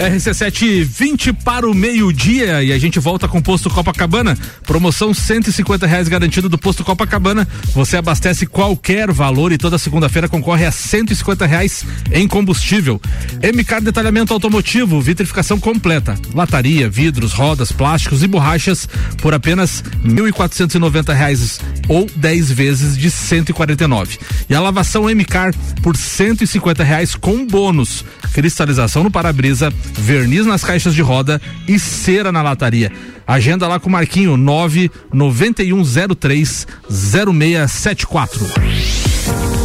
RC7 20 para o meio-dia e a gente volta com o posto Copacabana. Promoção 150 reais garantido do posto Copacabana. Você abastece qualquer valor e toda segunda-feira concorre a 150 reais em combustível. MK Detalhamento Automotivo, vitrificação completa, lataria, vidros, rodas, plásticos e borrachas por apenas 1.490 reais ou 10 vezes de 149. E a lavação MK por 150 reais com bônus cristalização no para-brisa, verniz nas caixas de roda e cera na lataria. Agenda lá com o Marquinho 99103 0674.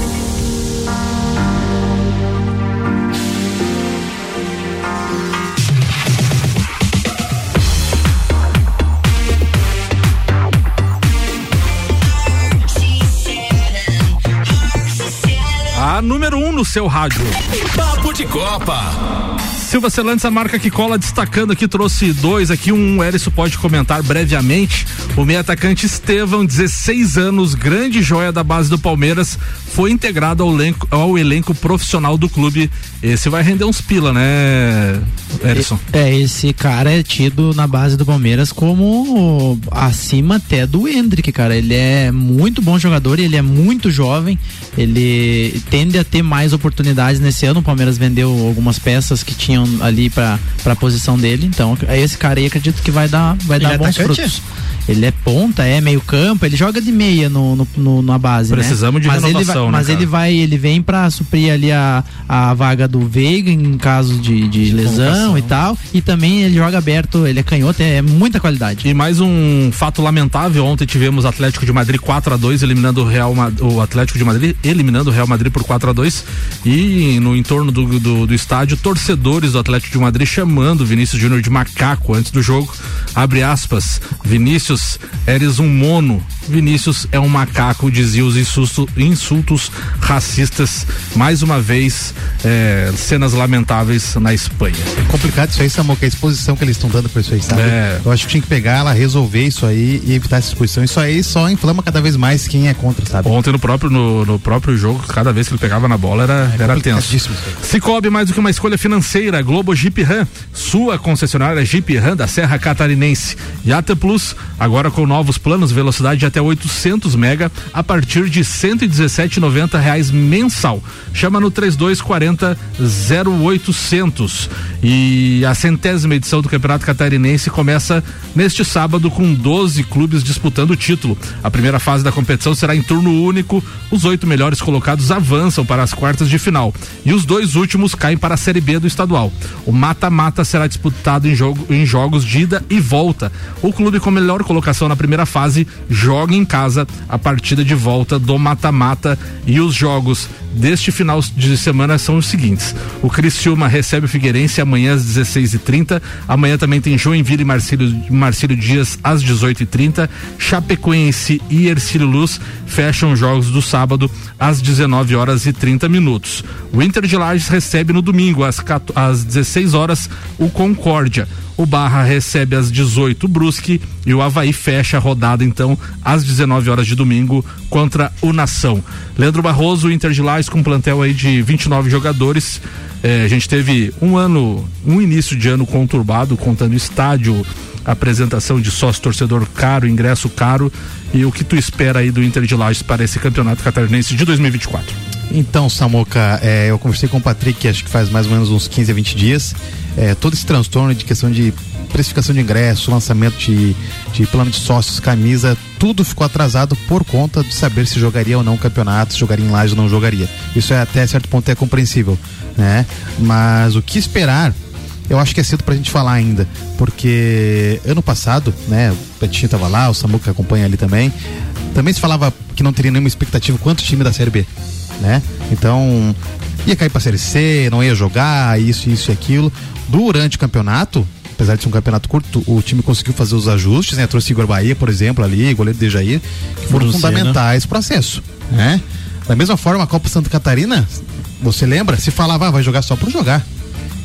A número 1 um no seu rádio. Papo de Copa. Silva Celantes, a marca que cola destacando aqui, trouxe dois aqui, um Erisson pode comentar brevemente. O meio atacante Estevão, 16 anos, grande joia da base do Palmeiras, foi integrado ao elenco, ao elenco profissional do clube. Esse vai render uns pila, né, Erisson? É, esse cara é tido na base do Palmeiras como acima até do Hendrick, cara. Ele é muito bom jogador, ele é muito jovem, ele tende a ter mais oportunidades nesse ano. O Palmeiras vendeu algumas peças que tinham ali para a posição dele. Então, é esse cara aí acredito que vai dar, vai Ele dar é bons atacante? frutos. Ele é ponta, é meio campo, ele joga de meia no, no- no- na base. né? Precisamos de mas ele renovação, vai, né, Mas cara? ele vai, ele vem pra suprir ali a, a vaga do Veiga em caso de, de lesão e tal. E também ele joga aberto, ele é canhoto, é, muita qualidade. E mais um fato lamentável, ontem tivemos Atlético de Madrid 4 a 2 eliminando o Real o Atlético de Madrid, eliminando o Real Madrid por 4 a 2 e no entorno do, do, do estádio, torcedores do Atlético de Madrid chamando Vinícius Júnior de macaco antes do jogo. Abre aspas, Vinícius, eres um mono. Vinícius é um macaco, dizia os insulto- insultos racistas. Mais uma vez, é, cenas lamentáveis na Espanha. É complicado isso aí, Samuel, que a exposição que eles estão dando pra isso aí, sabe? É. Eu acho que tinha que pegar ela, resolver isso aí e evitar essa exposição. Isso aí só inflama cada vez mais quem é contra, sabe? Ontem no próprio, no, no próprio jogo, cada vez que ele pegava na bola era, era tenso. Cicobi mais do que uma escolha financeira, Globo Jeep Ram, sua concessionária Jeep Ram da Serra Catarinense. E AT Plus, agora com novos planos, velocidade de até 800 mega, a partir de 117,90 reais mensal. Chama no 3240 0800. E a centésima edição do Campeonato Catarinense começa neste sábado com 12 clubes disputando o título. A primeira fase da competição será em turno único. Os oito melhores colocados avançam para as quartas de final e os dois últimos caem para a Série B do estadual. O mata-mata será disputado em, jogo, em jogos de ida e volta. O clube com melhor colocação na primeira fase joga em casa a partida de volta do mata-mata e os jogos deste final de semana são os seguintes: o Criciúma recebe o Figueirense amanhã às 16h30. Amanhã também tem Joinville e Marcílio, Marcílio Dias às 18h30. Chapecoense e Ercílio Luz fecham os jogos do sábado às 19 horas e 30 minutos. O Inter de Lages recebe no domingo às, 14 às 16 horas o Concórdia. O Barra recebe às 18 o Brusque e o Havaí fecha a rodada então às 19 horas de domingo contra o Nação. Leandro Barroso, Inter de Lages com um plantel aí de 29 jogadores. Eh, a gente teve um ano, um início de ano conturbado, contando estádio, apresentação de sócio torcedor caro, ingresso caro. E o que tu espera aí do Inter de Lages para esse campeonato catarinense de 2024? Então, Samuca, é, eu conversei com o Patrick, acho que faz mais ou menos uns 15 a 20 dias. É, todo esse transtorno de questão de precificação de ingresso, lançamento de, de plano de sócios, camisa, tudo ficou atrasado por conta de saber se jogaria ou não o campeonato, se jogaria em laje ou não jogaria. Isso é até certo ponto é compreensível, né? Mas o que esperar eu acho que é cedo pra gente falar ainda, porque ano passado, né, o Petinho tava lá, o Samuca acompanha ali também, também se falava que não teria nenhuma expectativa quanto time da Série B, né? Então, ia cair pra Série C, não ia jogar, isso, isso e aquilo. Durante o campeonato, apesar de ser um campeonato curto, o time conseguiu fazer os ajustes, né? Trouxe Igor Bahia, por exemplo, ali, goleiro de Jair, que foram fundamentais pro processo, né? Da mesma forma, a Copa Santa Catarina, você lembra? Se falava, ah, vai jogar só por jogar.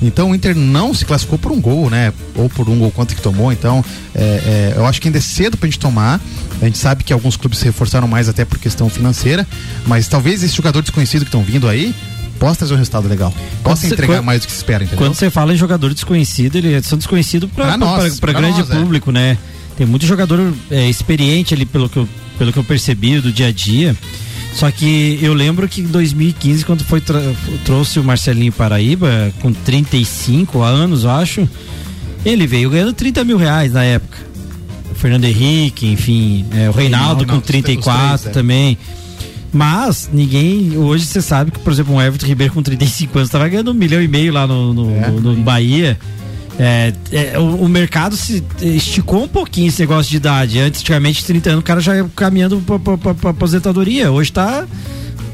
Então o Inter não se classificou por um gol, né? Ou por um gol quanto que tomou. Então é, é, eu acho que ainda é cedo pra gente tomar. A gente sabe que alguns clubes se reforçaram mais até por questão financeira, mas talvez esse jogador desconhecido que estão vindo aí possa trazer um resultado legal. Possa entregar mais do que se espera, entendeu? Quando você fala em jogador desconhecido, eles são desconhecidos para nós, grande nós, é. público, né? Tem muito jogador é, experiente ali, pelo que, eu, pelo que eu percebi do dia a dia. Só que eu lembro que em 2015, quando foi trouxe o Marcelinho Paraíba, com 35 anos, eu acho, ele veio ganhando 30 mil reais na época. Fernando Henrique, enfim, é, o Reinaldo Reinaldo, com os três, 34 é. também. Mas ninguém. Hoje você sabe que, por exemplo, um Everton Ribeiro com 35 anos estava ganhando um milhão e meio lá no, no, no- no Bahia. É, é, o, o mercado se esticou um pouquinho esse negócio de idade. Antes, antigamente, 30 anos, o cara já ia caminhando pra aposentadoria. Hoje tá,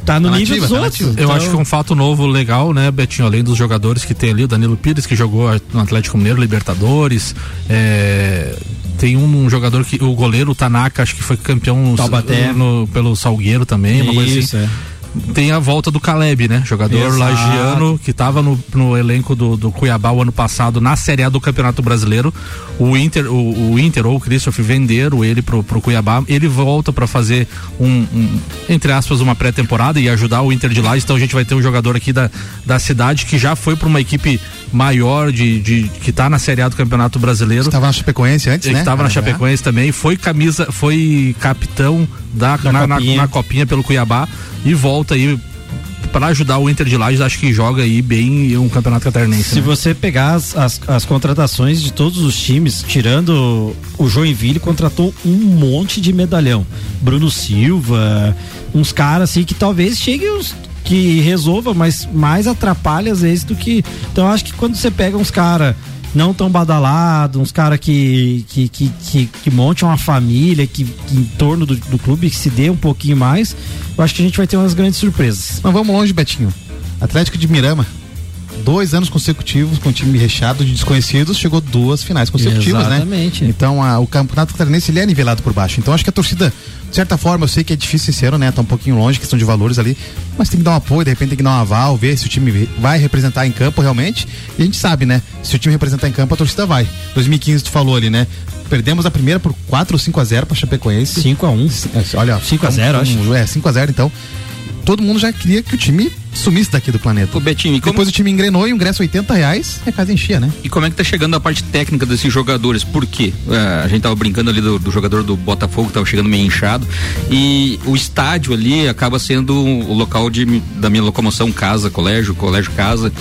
tá no Tá nível nativa, dos tá outros. nativa. Eu Então, acho que é um fato novo legal, né, Betinho? Além dos jogadores que tem ali, o Danilo Pires, que jogou no Atlético Mineiro, Libertadores. é, Tem um jogador que. O goleiro, o Tanaka, acho que foi campeão Taubaté. no- pelo Salgueiro também, uma coisa Isso, assim. é. Tem a volta do Caleb, né? Jogador Exato. lagiano que estava no, no elenco do, do Cuiabá o ano passado na Série A do Campeonato Brasileiro. O Inter, o, o Inter ou o Christoph venderam ele pro, pro Cuiabá. Ele volta para fazer um, um, entre aspas, uma pré-temporada e ajudar o Inter de lá. Então a gente vai ter um jogador aqui da, da cidade que já foi para uma equipe maior de, de que tá na Série A do Campeonato Brasileiro. Estava na Chapecoense antes, Ele né? estava na já. Chapecoense também, foi camisa, foi capitão da, Da na, na- Copinha. na copinha pelo Cuiabá e volta aí para ajudar o Inter de Lages, acho que joga aí bem um campeonato catarinense. Se né? você pegar as, as, as contratações de todos os times, tirando o Joinville, contratou um monte de medalhão. Bruno Silva, uns caras assim que talvez cheguem os que resolva, mas mais atrapalha às vezes do que. Então eu acho que quando você pega uns caras não tão badalados, uns caras que, que, que, que, que monte uma família que, que em torno do, do clube, que se dê um pouquinho mais, eu acho que a gente vai ter umas grandes surpresas. Mas vamos longe, Betinho. Atlético de Mirama. Dois anos consecutivos com time recheado de desconhecidos, chegou duas finais consecutivas, Exatamente. né? Então a- o campeonato catarinense ele é nivelado por baixo. Então acho que a torcida, certa forma, eu sei que é difícil esse ano, né? Tá um pouquinho longe, questão de valores ali, mas tem que dar um apoio, de repente tem que dar um aval, ver se o time vai representar em campo realmente. E a gente sabe, né? Se o time representar em campo, a torcida vai. 2015 tu falou ali, né? Perdemos a primeira por 4 ou 5 a 0 para Chapecoense. 5 a 1 Olha, 5 a 0, um- acho. É, 5 a 0 então. Todo mundo já queria que o time sumisse daqui do planeta. Ô, Betinho, e como, Depois o time engrenou e o ingresso 80 reais, a casa enchia, né? e como é que tá chegando a parte técnica desses jogadores? Por quê? É, a gente tava brincando ali do, do jogador do Botafogo, que tava chegando meio inchado. E o estádio ali acaba sendo o local de, da minha locomoção, casa, colégio, colégio, casa.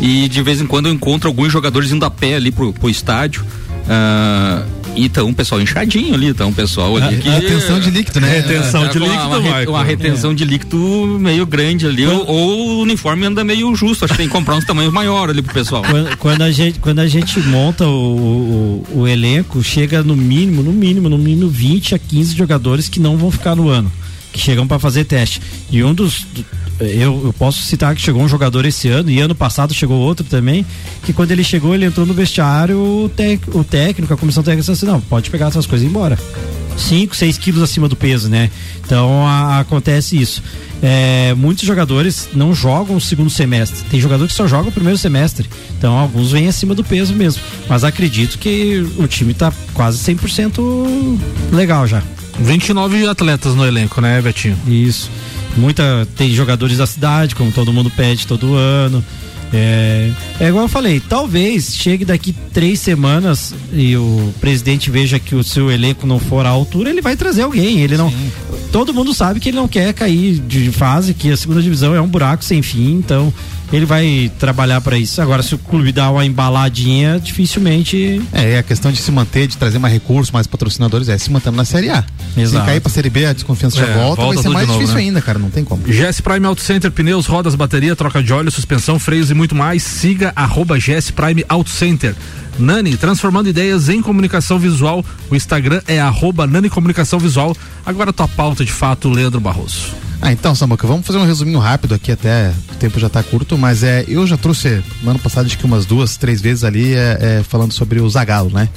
E de vez em quando eu encontro alguns jogadores indo a pé ali pro, pro estádio. Ah, e então um pessoal inchadinho ali, então um pessoal ali que. Retenção de líquido, né? Retenção de com líquido, uma, uma retenção de líquido meio grande ali, ou, ou o uniforme anda meio justo, acho que tem que comprar uns tamanhos maiores ali pro pessoal. quando, quando a gente, quando a gente monta o, o, o elenco, chega no mínimo, no mínimo, no mínimo 20 a 15 jogadores que não vão ficar no ano, que chegam para fazer teste. E um dos. Eu, eu posso citar que chegou um jogador esse ano, e ano passado chegou outro também, que quando ele chegou, ele entrou no vestiário, o, tec, o técnico, a comissão técnica disse assim: não, pode pegar essas coisas e ir embora. 5, 6 quilos acima do peso, né? Então a- acontece isso. É, muitos jogadores não jogam o segundo semestre. Tem jogador que só joga o primeiro semestre. Então alguns vêm acima do peso mesmo. Mas acredito que o time tá quase 100% legal já. 29 atletas no elenco, né, Betinho? Isso. Muita tem jogadores da cidade, como todo mundo pede todo ano. É, é igual eu falei, talvez chegue daqui três semanas e o presidente veja que o seu elenco não for à altura, ele vai trazer alguém. Ele não. todo mundo sabe que ele não quer cair de fase, que a segunda divisão é um buraco sem fim, então ele vai trabalhar para isso. Agora, se o clube dá uma embaladinha, dificilmente. É, a questão de se manter, de trazer mais recursos, mais patrocinadores, é se mantendo na Série A. Exato. Se cair pra Série B, a desconfiança já É, volta, volta vai ser mais novo, difícil né? ainda, cara, não tem como. GS Prime Auto Center, pneus, rodas, bateria, troca de óleo, suspensão, freios e muito mais. Siga arroba GS Prime Auto Center. Nani, transformando ideias em comunicação visual. O Instagram é arroba Nani Comunicação Visual. Agora tua pauta de fato, Leandro Barroso. Ah, então, Samuca, vamos fazer um resuminho rápido aqui, até o tempo já tá curto, mas é, eu já trouxe no ano passado acho que umas duas, três vezes ali, é, é, falando sobre o Zagalo, né?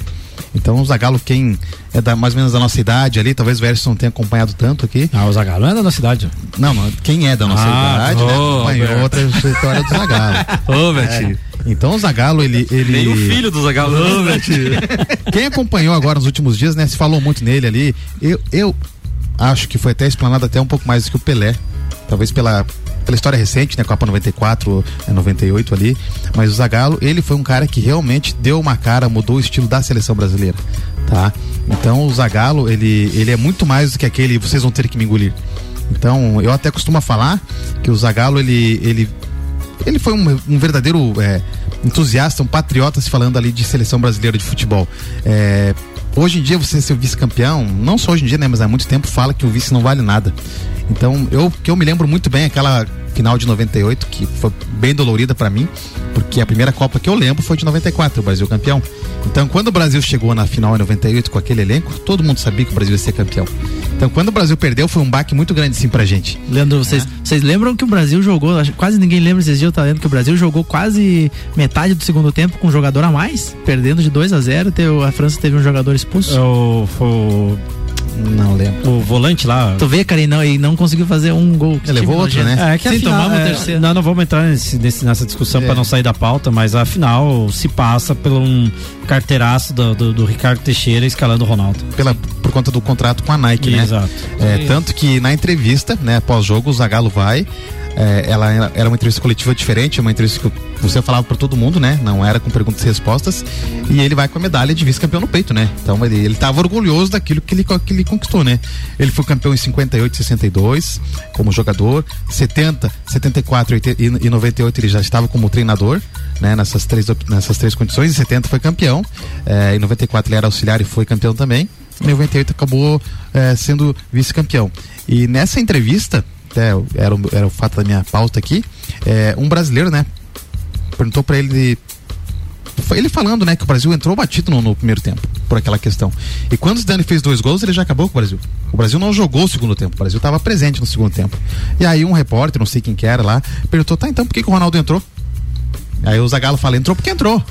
Então, o Zagalo, quem é da, mais ou menos da nossa idade ali, talvez o Verson não tenha acompanhado tanto aqui. Ah, o Zagalo não é da nossa idade. Não, não, quem é da nossa Ah, idade, né? ô, Acompanhou outra história do Zagalo. <laughs> Ô, Betinho. Então, o Zagalo, ele. ele... Nem o filho do. Ô, Betinho. Quem acompanhou agora nos últimos dias, né? Se falou muito nele ali. Eu, eu acho que foi até explanado até um pouco mais do que o Pelé. Talvez pela, pela história recente, né? Copa 94, é, 98 ali. Mas o Zagallo, ele foi um cara que realmente deu uma cara, mudou o estilo da seleção brasileira. Tá? Então o Zagallo, ele, ele é muito mais do que aquele vocês vão ter que me engolir. Então, eu até costumo falar que o Zagallo, ele, ele ele foi um, um verdadeiro é, entusiasta, um patriota se falando ali de seleção brasileira de futebol. É, hoje em dia você ser vice-campeão, não só hoje em dia, né, mas há muito tempo fala que o vice não vale nada. Então, eu que eu me lembro muito bem aquela final de 98 que foi bem dolorida pra mim, porque a primeira Copa que eu lembro foi de 94, o Brasil campeão. Então, quando o Brasil chegou na final em 98 com aquele elenco, todo mundo sabia que o Brasil ia ser campeão. Então, quando o Brasil perdeu, foi um baque muito grande sim pra gente. Leandro, vocês, vocês lembram que o Brasil jogou, quase ninguém lembra esses dias, eu tava lendo que o Brasil jogou quase metade do segundo tempo com um jogador a mais, perdendo de 2 a 0 teve, a França teve um jogador expulso. O, o, não lembro. O volante lá. Tu vê, cara, e não, e não conseguiu fazer um gol. Ele levou time outro, né? É que Sim, afinal, tomamos o é, terceiro. Não, não vamos entrar nesse, nesse- nessa discussão É. para não sair da pauta, mas afinal se passa por um carteiraço do, do, do Ricardo Teixeira escalando o Ronaldo. Pela, por conta do contrato com a Nike, né? Exato. É, tanto que na entrevista, né, pós-jogo, o Zagallo vai. É, ela era- uma entrevista coletiva diferente, uma entrevista que você falava para todo mundo, né? Não era com perguntas e respostas. E ele vai com a medalha de vice-campeão no peito, né? Então ele, ele tava orgulhoso daquilo que ele, que ele conquistou, né? Ele foi campeão em 58 e 62 como jogador, 70, 74 e 80 e 98 ele já estava como treinador, né? Nessas três, nessas três condições. Em 70 foi campeão, é, em 94 ele era auxiliar e foi campeão também. Em 98 acabou é, sendo vice-campeão. E nessa entrevista, até era, o- era o fato da minha pauta aqui, é, um brasileiro, né? Perguntou pra ele. Ele falando, né, que o Brasil entrou batido no, no primeiro tempo, por aquela questão. E quando o Zidane fez dois gols, ele já acabou com o Brasil. O Brasil não jogou o segundo tempo, o Brasil estava presente no segundo tempo. E aí um repórter, não sei quem que era lá, perguntou: tá, então por que, que o Ronaldo entrou? Aí o Zagallo fala: entrou porque entrou.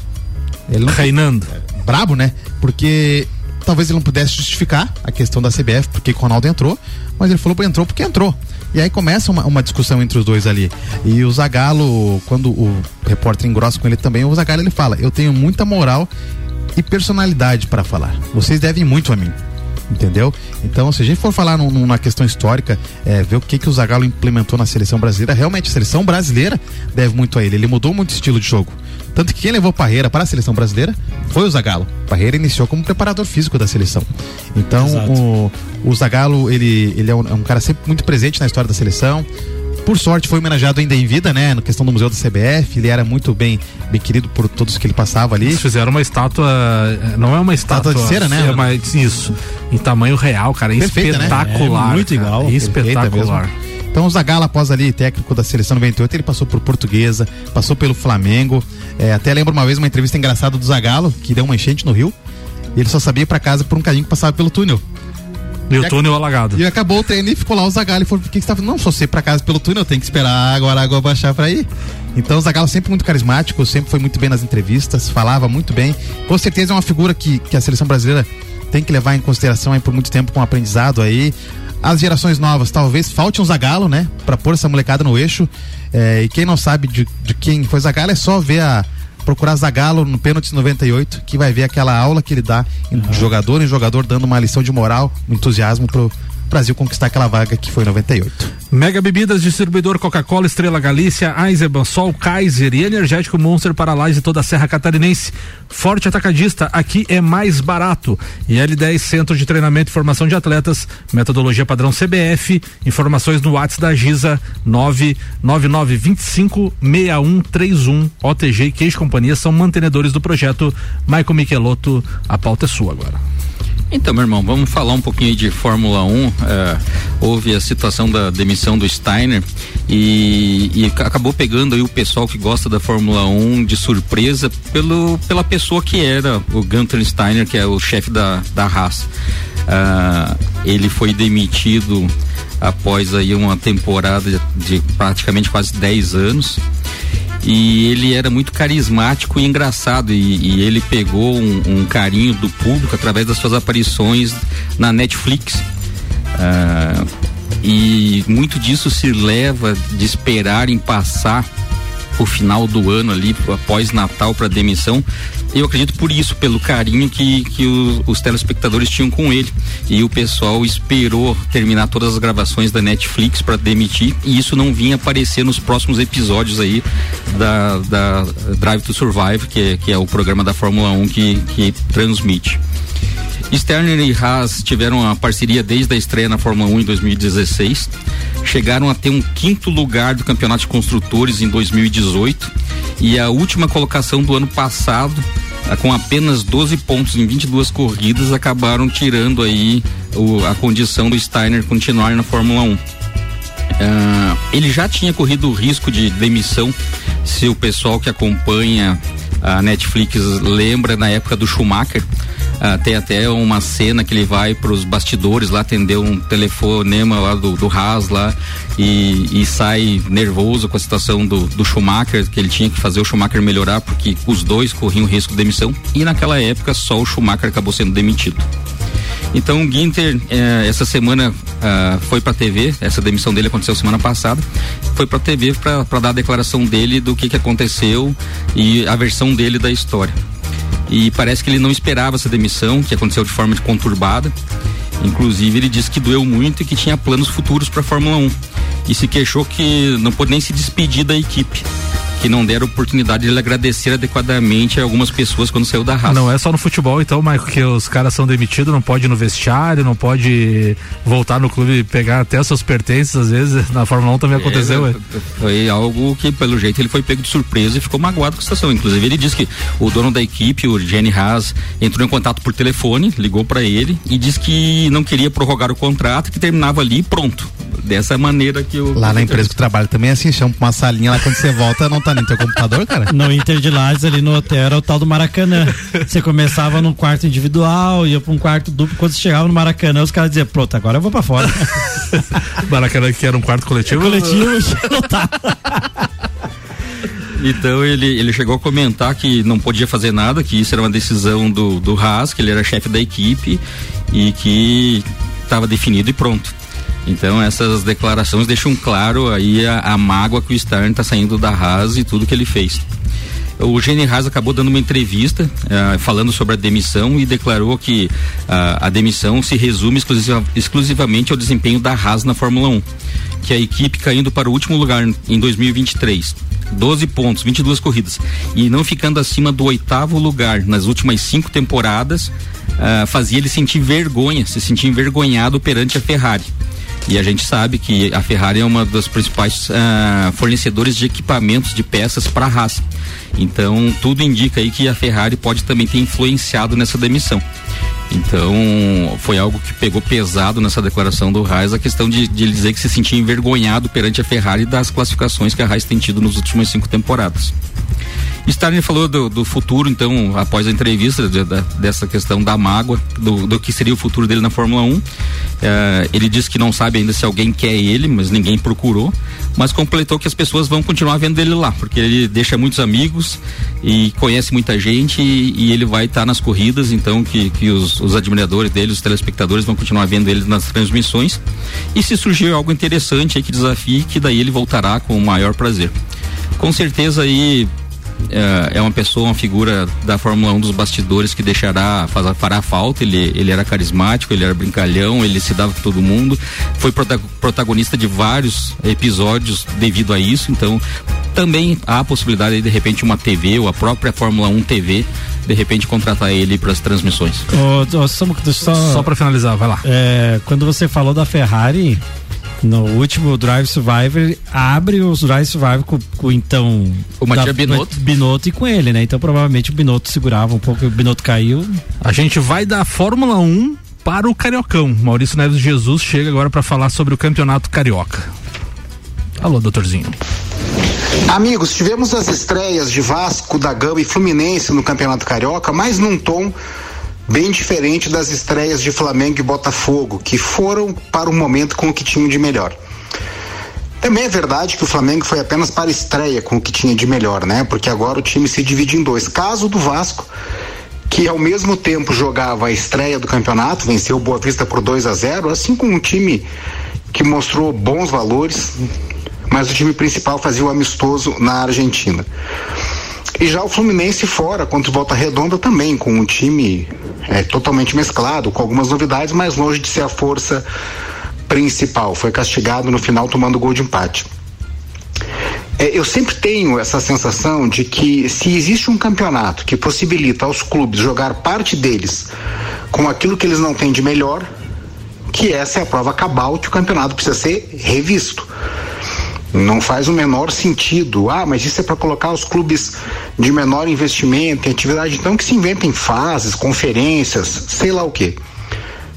Ele não Reinando. brabo, né? Porque talvez ele não pudesse justificar a questão da CBF, porque que o Ronaldo entrou, mas ele falou entrou porque entrou. E aí começa uma, uma discussão entre os dois ali. E o Zagallo, quando o repórter engrossa com ele também, o Zagallo ele fala: Eu tenho muita moral e personalidade para falar. Vocês devem muito a mim. Entendeu? Então, se a gente for falar num- numa questão histórica, é, ver o que, que o Zagallo implementou na seleção brasileira, realmente a seleção brasileira deve muito a ele. Ele mudou muito o estilo de jogo. Tanto que quem levou Parreira para a seleção brasileira foi o Zagallo. Parreira iniciou como preparador físico da seleção. Então, Exato. o, o Zagallo, ele, ele é um, é um cara sempre muito presente na história da seleção. Por sorte, foi homenageado ainda em vida, né? Na questão do Museu da CBF. Ele era muito bem, bem querido por todos que ele passava ali. Eles fizeram uma estátua. eh, Não é uma estátua. Estátua de cera, né? É uma, isso. Em tamanho real, cara. Perfeita, né? espetacular. É, muito cara, igual. Espetacular. Perfeita Então o Zagallo, após ali, técnico da seleção 98, ele passou por Portuguesa, passou pelo Flamengo. É, até lembro uma vez uma entrevista engraçada do Zagallo, que deu uma enchente no Rio. E ele só sabia ir pra casa por um caminho que passava pelo túnel. E o túnel alagado. E acabou o treino e ficou lá o Zagallo e falou: por que, que você tá? Não, só sei pra casa pelo túnel, eu tenho que esperar agora a água baixar pra ir. Então o Zagallo sempre muito carismático, sempre foi muito bem nas entrevistas, falava muito bem. Com certeza é uma figura que, que a seleção brasileira tem que levar em consideração aí por muito tempo com aprendizado aí. As gerações novas, talvez falte um Zagallo, né? Pra pôr essa molecada no eixo. É, e quem não sabe de, de quem foi Zagallo é só ver a. Procurar Zagallo no pênalti 98, que vai ver aquela aula que ele dá em jogador em jogador, dando uma lição de moral, entusiasmo pro Brasil conquistar aquela vaga que foi em 98. Mega Bebidas, distribuidor Coca-Cola, Estrela Galícia, Eisenbahn, Sol, Kaiser e Energético Monster para Lages e toda a Serra Catarinense. Forte Atacadista, aqui é mais barato. E L10 Centro de Treinamento e Formação de Atletas, metodologia padrão CBF, informações no WhatsApp da Giza 999256131. OTG e Queijo Companhia são mantenedores do projeto. Michael Michelotto, a pauta é sua agora. Então, meu irmão, vamos falar um pouquinho de Fórmula 1. É, houve a situação da demissão do Steiner e, e, acabou pegando aí o pessoal que gosta da Fórmula 1 de surpresa pelo, pela pessoa que era o Gunther Steiner, que é o chefe da, da Haas. Ah, ele foi demitido após aí uma temporada de praticamente quase 10 anos e ele era muito carismático e engraçado e, e ele pegou um, um, carinho do público através das suas aparições na Netflix. Uh, e muito disso se leva de esperar em passar o final do ano ali após Natal para demissão eu acredito por isso, pelo carinho que, que os, os telespectadores tinham com ele. E o pessoal esperou terminar todas as gravações da Netflix para demitir, e isso não vinha aparecer nos próximos episódios aí da, da Drive to Survive, que é, que é o programa da Fórmula 1 que, que transmite. Sterner e Haas tiveram uma parceria desde a estreia na Fórmula 1 em 2016. Chegaram a ter um quinto lugar do Campeonato de Construtores em 2018 e a última colocação do ano passado com apenas 12 pontos em 22 corridas, acabaram tirando aí o, a condição do Steiner continuar na Fórmula 1. Uh, ah, ele já tinha corrido o risco de demissão, se o pessoal que acompanha a Netflix lembra na época do Schumacher. Uh, tem até uma cena que ele vai para os bastidores lá atender um telefonema lá do, do Haas lá e, e, sai nervoso com a situação do, do Schumacher, que ele tinha que fazer o Schumacher melhorar porque os dois corriam risco de demissão e naquela época só o Schumacher acabou sendo demitido. Então o Ginter eh, essa semana ah, foi para TV, essa demissão dele aconteceu semana passada, foi para TV para dar a declaração dele do que, que aconteceu e a versão dele da história e parece que ele não esperava essa demissão, que aconteceu de forma conturbada. Inclusive, ele disse que doeu muito e que tinha planos futuros para a Fórmula 1. E se queixou que não pôde nem se despedir da equipe que não deram oportunidade de ele agradecer adequadamente a algumas pessoas quando saiu da raça. Não é só no futebol, então, Michael, que os caras são demitidos, não pode ir no vestiário, não pode voltar no clube e pegar até seus pertences, às vezes, <laughs> na Fórmula 1 também aconteceu, é, Foi algo que, pelo jeito, ele foi pego de surpresa e ficou magoado com a situação. Inclusive, ele disse que o dono da equipe, o Jenny Haas, entrou em contato por telefone, ligou para ele e disse que não queria prorrogar o contrato, que terminava ali e pronto. Dessa maneira que o. Lá na empresa que eu trabalho também é assim, chama uma salinha lá quando você volta, não tá no teu computador, cara? No Inter de Lages, ali no hotel, era o tal do Maracanã. Você começava num quarto individual, ia pra um quarto duplo. Quando você chegava no Maracanã, os caras diziam, pronto, agora eu vou pra fora. <laughs> Maracanã que era um quarto coletivo? coletivo, <laughs> Então ele, ele chegou a comentar que não podia fazer nada, que isso era uma decisão do, do Haas, que ele era chefe da equipe e que estava definido e pronto. Então essas declarações deixam claro aí a, a mágoa que o Stern está saindo da Haas e tudo que ele fez. O Gene Haas acabou dando uma entrevista uh, falando sobre a demissão e declarou que uh, a demissão se resume exclusiva, exclusivamente ao desempenho da Haas na Fórmula 1, que a equipe caindo para o último lugar em 2023. 12 pontos, 22 corridas. E não ficando acima do oitavo lugar nas últimas cinco temporadas, uh, fazia ele sentir vergonha, se sentir envergonhado perante a Ferrari. E a gente sabe que a Ferrari é uma das principais uh, fornecedores de equipamentos, de peças para a Haas. Então, tudo indica aí que a Ferrari pode também ter influenciado nessa demissão. Então, foi algo que pegou pesado nessa declaração do Reis, a questão de, de ele dizer que se sentia envergonhado perante a Ferrari das classificações que a Reis tem tido nas últimas cinco temporadas. Stalin falou do, do, futuro, então, após a entrevista de, de, dessa questão da mágoa, do, do, que seria o futuro dele na Fórmula 1. Eh, ele disse que não sabe ainda se alguém quer ele, mas ninguém procurou. Mas completou que as pessoas vão continuar vendo ele lá, porque ele deixa muitos amigos e conhece muita gente e, e ele vai estar tá nas corridas, então que, que os, os admiradores dele, os telespectadores vão continuar vendo ele nas transmissões. E se surgir algo interessante aí que desafie, que daí ele voltará com o maior prazer. Com certeza aí é, é uma pessoa, uma figura da Fórmula 1 dos bastidores que deixará, faz, fará falta. Ele, ele era carismático, ele era brincalhão, ele se dava com todo mundo. Foi prota- protagonista de vários episódios devido a isso. Então, também há a possibilidade de, de repente, uma TV ou a própria Fórmula 1 TV, de repente, contratar ele para as transmissões. Ô, Samu, só, Só pra finalizar, vai lá. É, quando você falou da Ferrari, no último Drive Survivor, abre os Drive Survivor com, com então. O Matias da- Binotto. Binotto e com ele, né? Então provavelmente o Binotto segurava um pouco, o Binotto caiu. A gente vai da Fórmula 1 para o Cariocão. Maurício Neves Jesus chega agora para falar sobre o Campeonato Carioca. Alô, doutorzinho. Amigos, tivemos as estreias de Vasco, da Gama e Fluminense no Campeonato Carioca, mas num tom bem diferente das estreias de Flamengo e Botafogo, que foram para o momento com o que tinham de melhor. Também é verdade que o Flamengo foi apenas para estreia com o que tinha de melhor, né? Porque agora o time se divide em dois. Caso do Vasco, que ao mesmo tempo jogava a estreia do campeonato, venceu o Boa Vista por 2 a 0, assim como um time que mostrou bons valores, mas o time principal fazia o amistoso na Argentina. E já o Fluminense fora contra o Volta Redonda também, com um time é, totalmente mesclado, com algumas novidades, mas longe de ser a força principal. Foi castigado no final tomando gol de empate. É, eu sempre tenho essa sensação de que se existe um campeonato que possibilita aos clubes jogar parte deles com aquilo que eles não têm de melhor, que essa é a prova cabal que o campeonato precisa ser revisto. Não faz o menor sentido. Ah, mas isso é para colocar os clubes de menor investimento em atividade. Então que se inventem fases, conferências, sei lá o quê.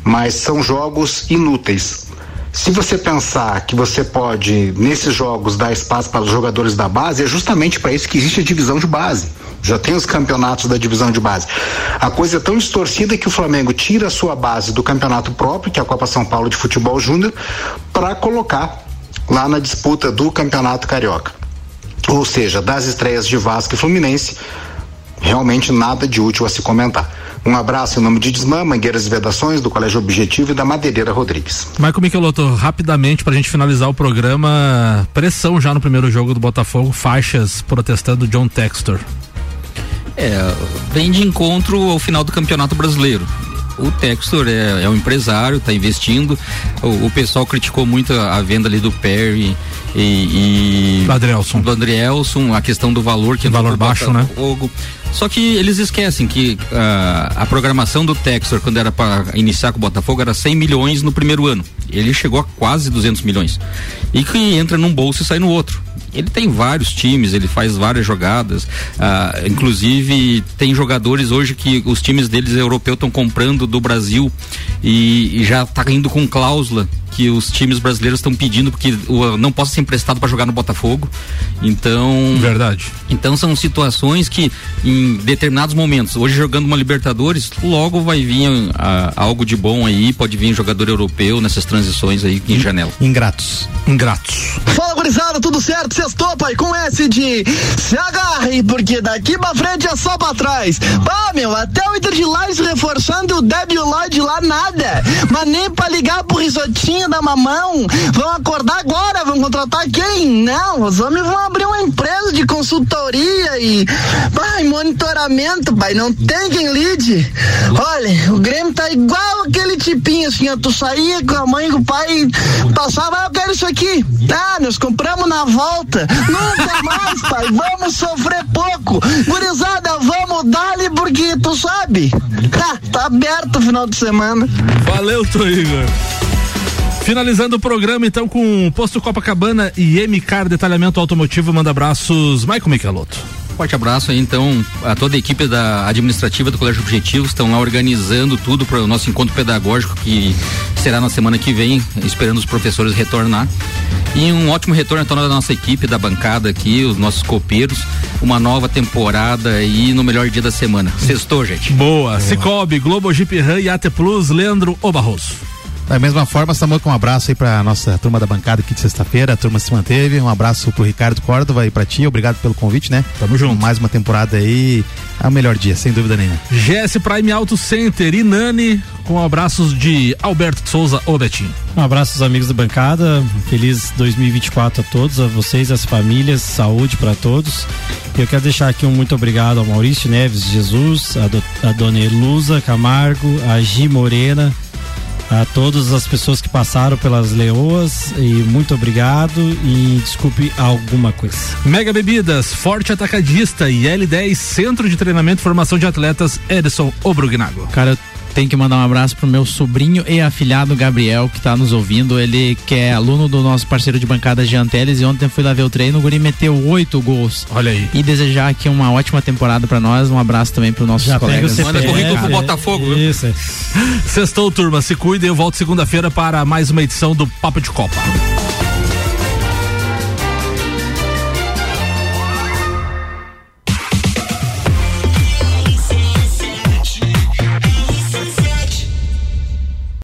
Mas são jogos inúteis. Se você pensar que você pode, nesses jogos, dar espaço para os jogadores da base, é justamente para isso que existe a divisão de base. Já tem os campeonatos da divisão de base. A coisa é tão distorcida que o Flamengo tira a sua base do campeonato próprio, que é a Copa São Paulo de Futebol Júnior, para colocar lá na disputa do Campeonato Carioca. Ou seja, das estreias de Vasco e Fluminense, realmente nada de útil a se comentar. Um abraço em nome de Desmã, Mangueiras e Vedações, do Colégio Objetivo e da Madeireira Rodrigues. Michael Michelotto, rapidamente pra gente finalizar o programa, pressão já no primeiro jogo do Botafogo, faixas protestando John Textor. É, vem de encontro ao final do Campeonato Brasileiro. O Textor é, é um empresário, está investindo. O, o pessoal criticou muito a, a venda ali do Perry e, e do Adrielson. do Adrielson, a questão do valor que valor baixo, né? Botafogo. Só que eles esquecem que ah, a programação do Textor, quando era para iniciar com o Botafogo, era 100 milhões no primeiro ano. Ele chegou a quase 200 milhões. E que entra num bolso e sai no outro. Ele tem vários times, ele faz várias jogadas. ah, inclusive, tem jogadores hoje que os times deles europeus estão comprando do Brasil e, e já tá indo com cláusula que os times brasileiros estão pedindo porque não possa ser emprestado para jogar no Botafogo. Então. Verdade. Então são situações que em determinados momentos, hoje jogando uma Libertadores, logo vai vir ah, algo de bom aí, pode vir jogador europeu nessas transições aí em janela. Ingratos. Ingratos. Fala, gurizada, tudo certo? Sextou, pai, com S de se agarre, porque daqui pra frente é só pra trás. Pá, meu, até o Inter de Lages reforçando o Débil Lloyd lá, nada. Mas nem pra ligar pro risotinho da mamão. Vão acordar agora, vão contratar quem? Não, os homens vão abrir uma empresa de consultoria e, pai, monitoramento, pai, não tem quem lide. Olha, o Grêmio tá igual aquele tipinho assim, ó, tu saía com a mãe e com o pai, passava, ah, eu quero isso aqui. Ah, nós compramos na volta. Nunca mais, pai, vamos sofrer pouco. Gurizada, vamos dar-lhe porque tu sabe. Ah, tá aberto o final de semana. Valeu, Igor. Finalizando o programa, então, com Posto Copacabana e MCAR Detalhamento Automotivo. Manda abraços, Michael Michelotto. Forte abraço aí, então, a toda a equipe da administrativa do Colégio Objetivo, estão lá organizando tudo para o nosso encontro pedagógico que será na semana que vem, esperando os professores retornar. E um ótimo retorno então da nossa equipe, da bancada aqui, os nossos copeiros, uma nova temporada e no melhor dia da semana. Sextou, gente. Boa. Cicobi, Globo Jeep Ram e AT Plus, Leandro Obarroso. Da mesma forma, Samuca, um abraço aí pra nossa turma da bancada aqui de sexta-feira. A turma se manteve. Um abraço pro Ricardo Córdova e pra ti. Obrigado pelo convite, né? Tamo junto. Mais uma temporada aí. É o melhor dia, sem dúvida nenhuma. GS Prime Auto Center e Nani com abraços de Alberto de Souza ou Betinho. Um abraço aos amigos da bancada. Feliz 2024 a todos, a vocês, as famílias, saúde para todos. Eu quero deixar aqui um muito obrigado ao Maurício Neves Jesus, a, do, a dona Elusa Camargo, a Gi Morena, a todas as pessoas que passaram pelas leoas e muito obrigado e desculpe alguma coisa. Mega Bebidas, Forte Atacadista e L10 Centro de Treinamento e Formação de Atletas Edson Obrugnago. Cara, eu tenho que mandar um abraço pro meu sobrinho e afilhado Gabriel, que tá nos ouvindo. Ele que é aluno do nosso parceiro de bancada Jean Teles e ontem fui lá ver o treino, o Guri meteu oito gols. Olha aí. E desejar aqui uma ótima temporada pra nós. Um abraço também pros nossos Já pega colegas. o CPF. Manda currículo pro Botafogo. viu? Isso. é. <laughs> Sextou, turma. Se cuida e eu volto segunda-feira para mais uma edição do Papo de Copa.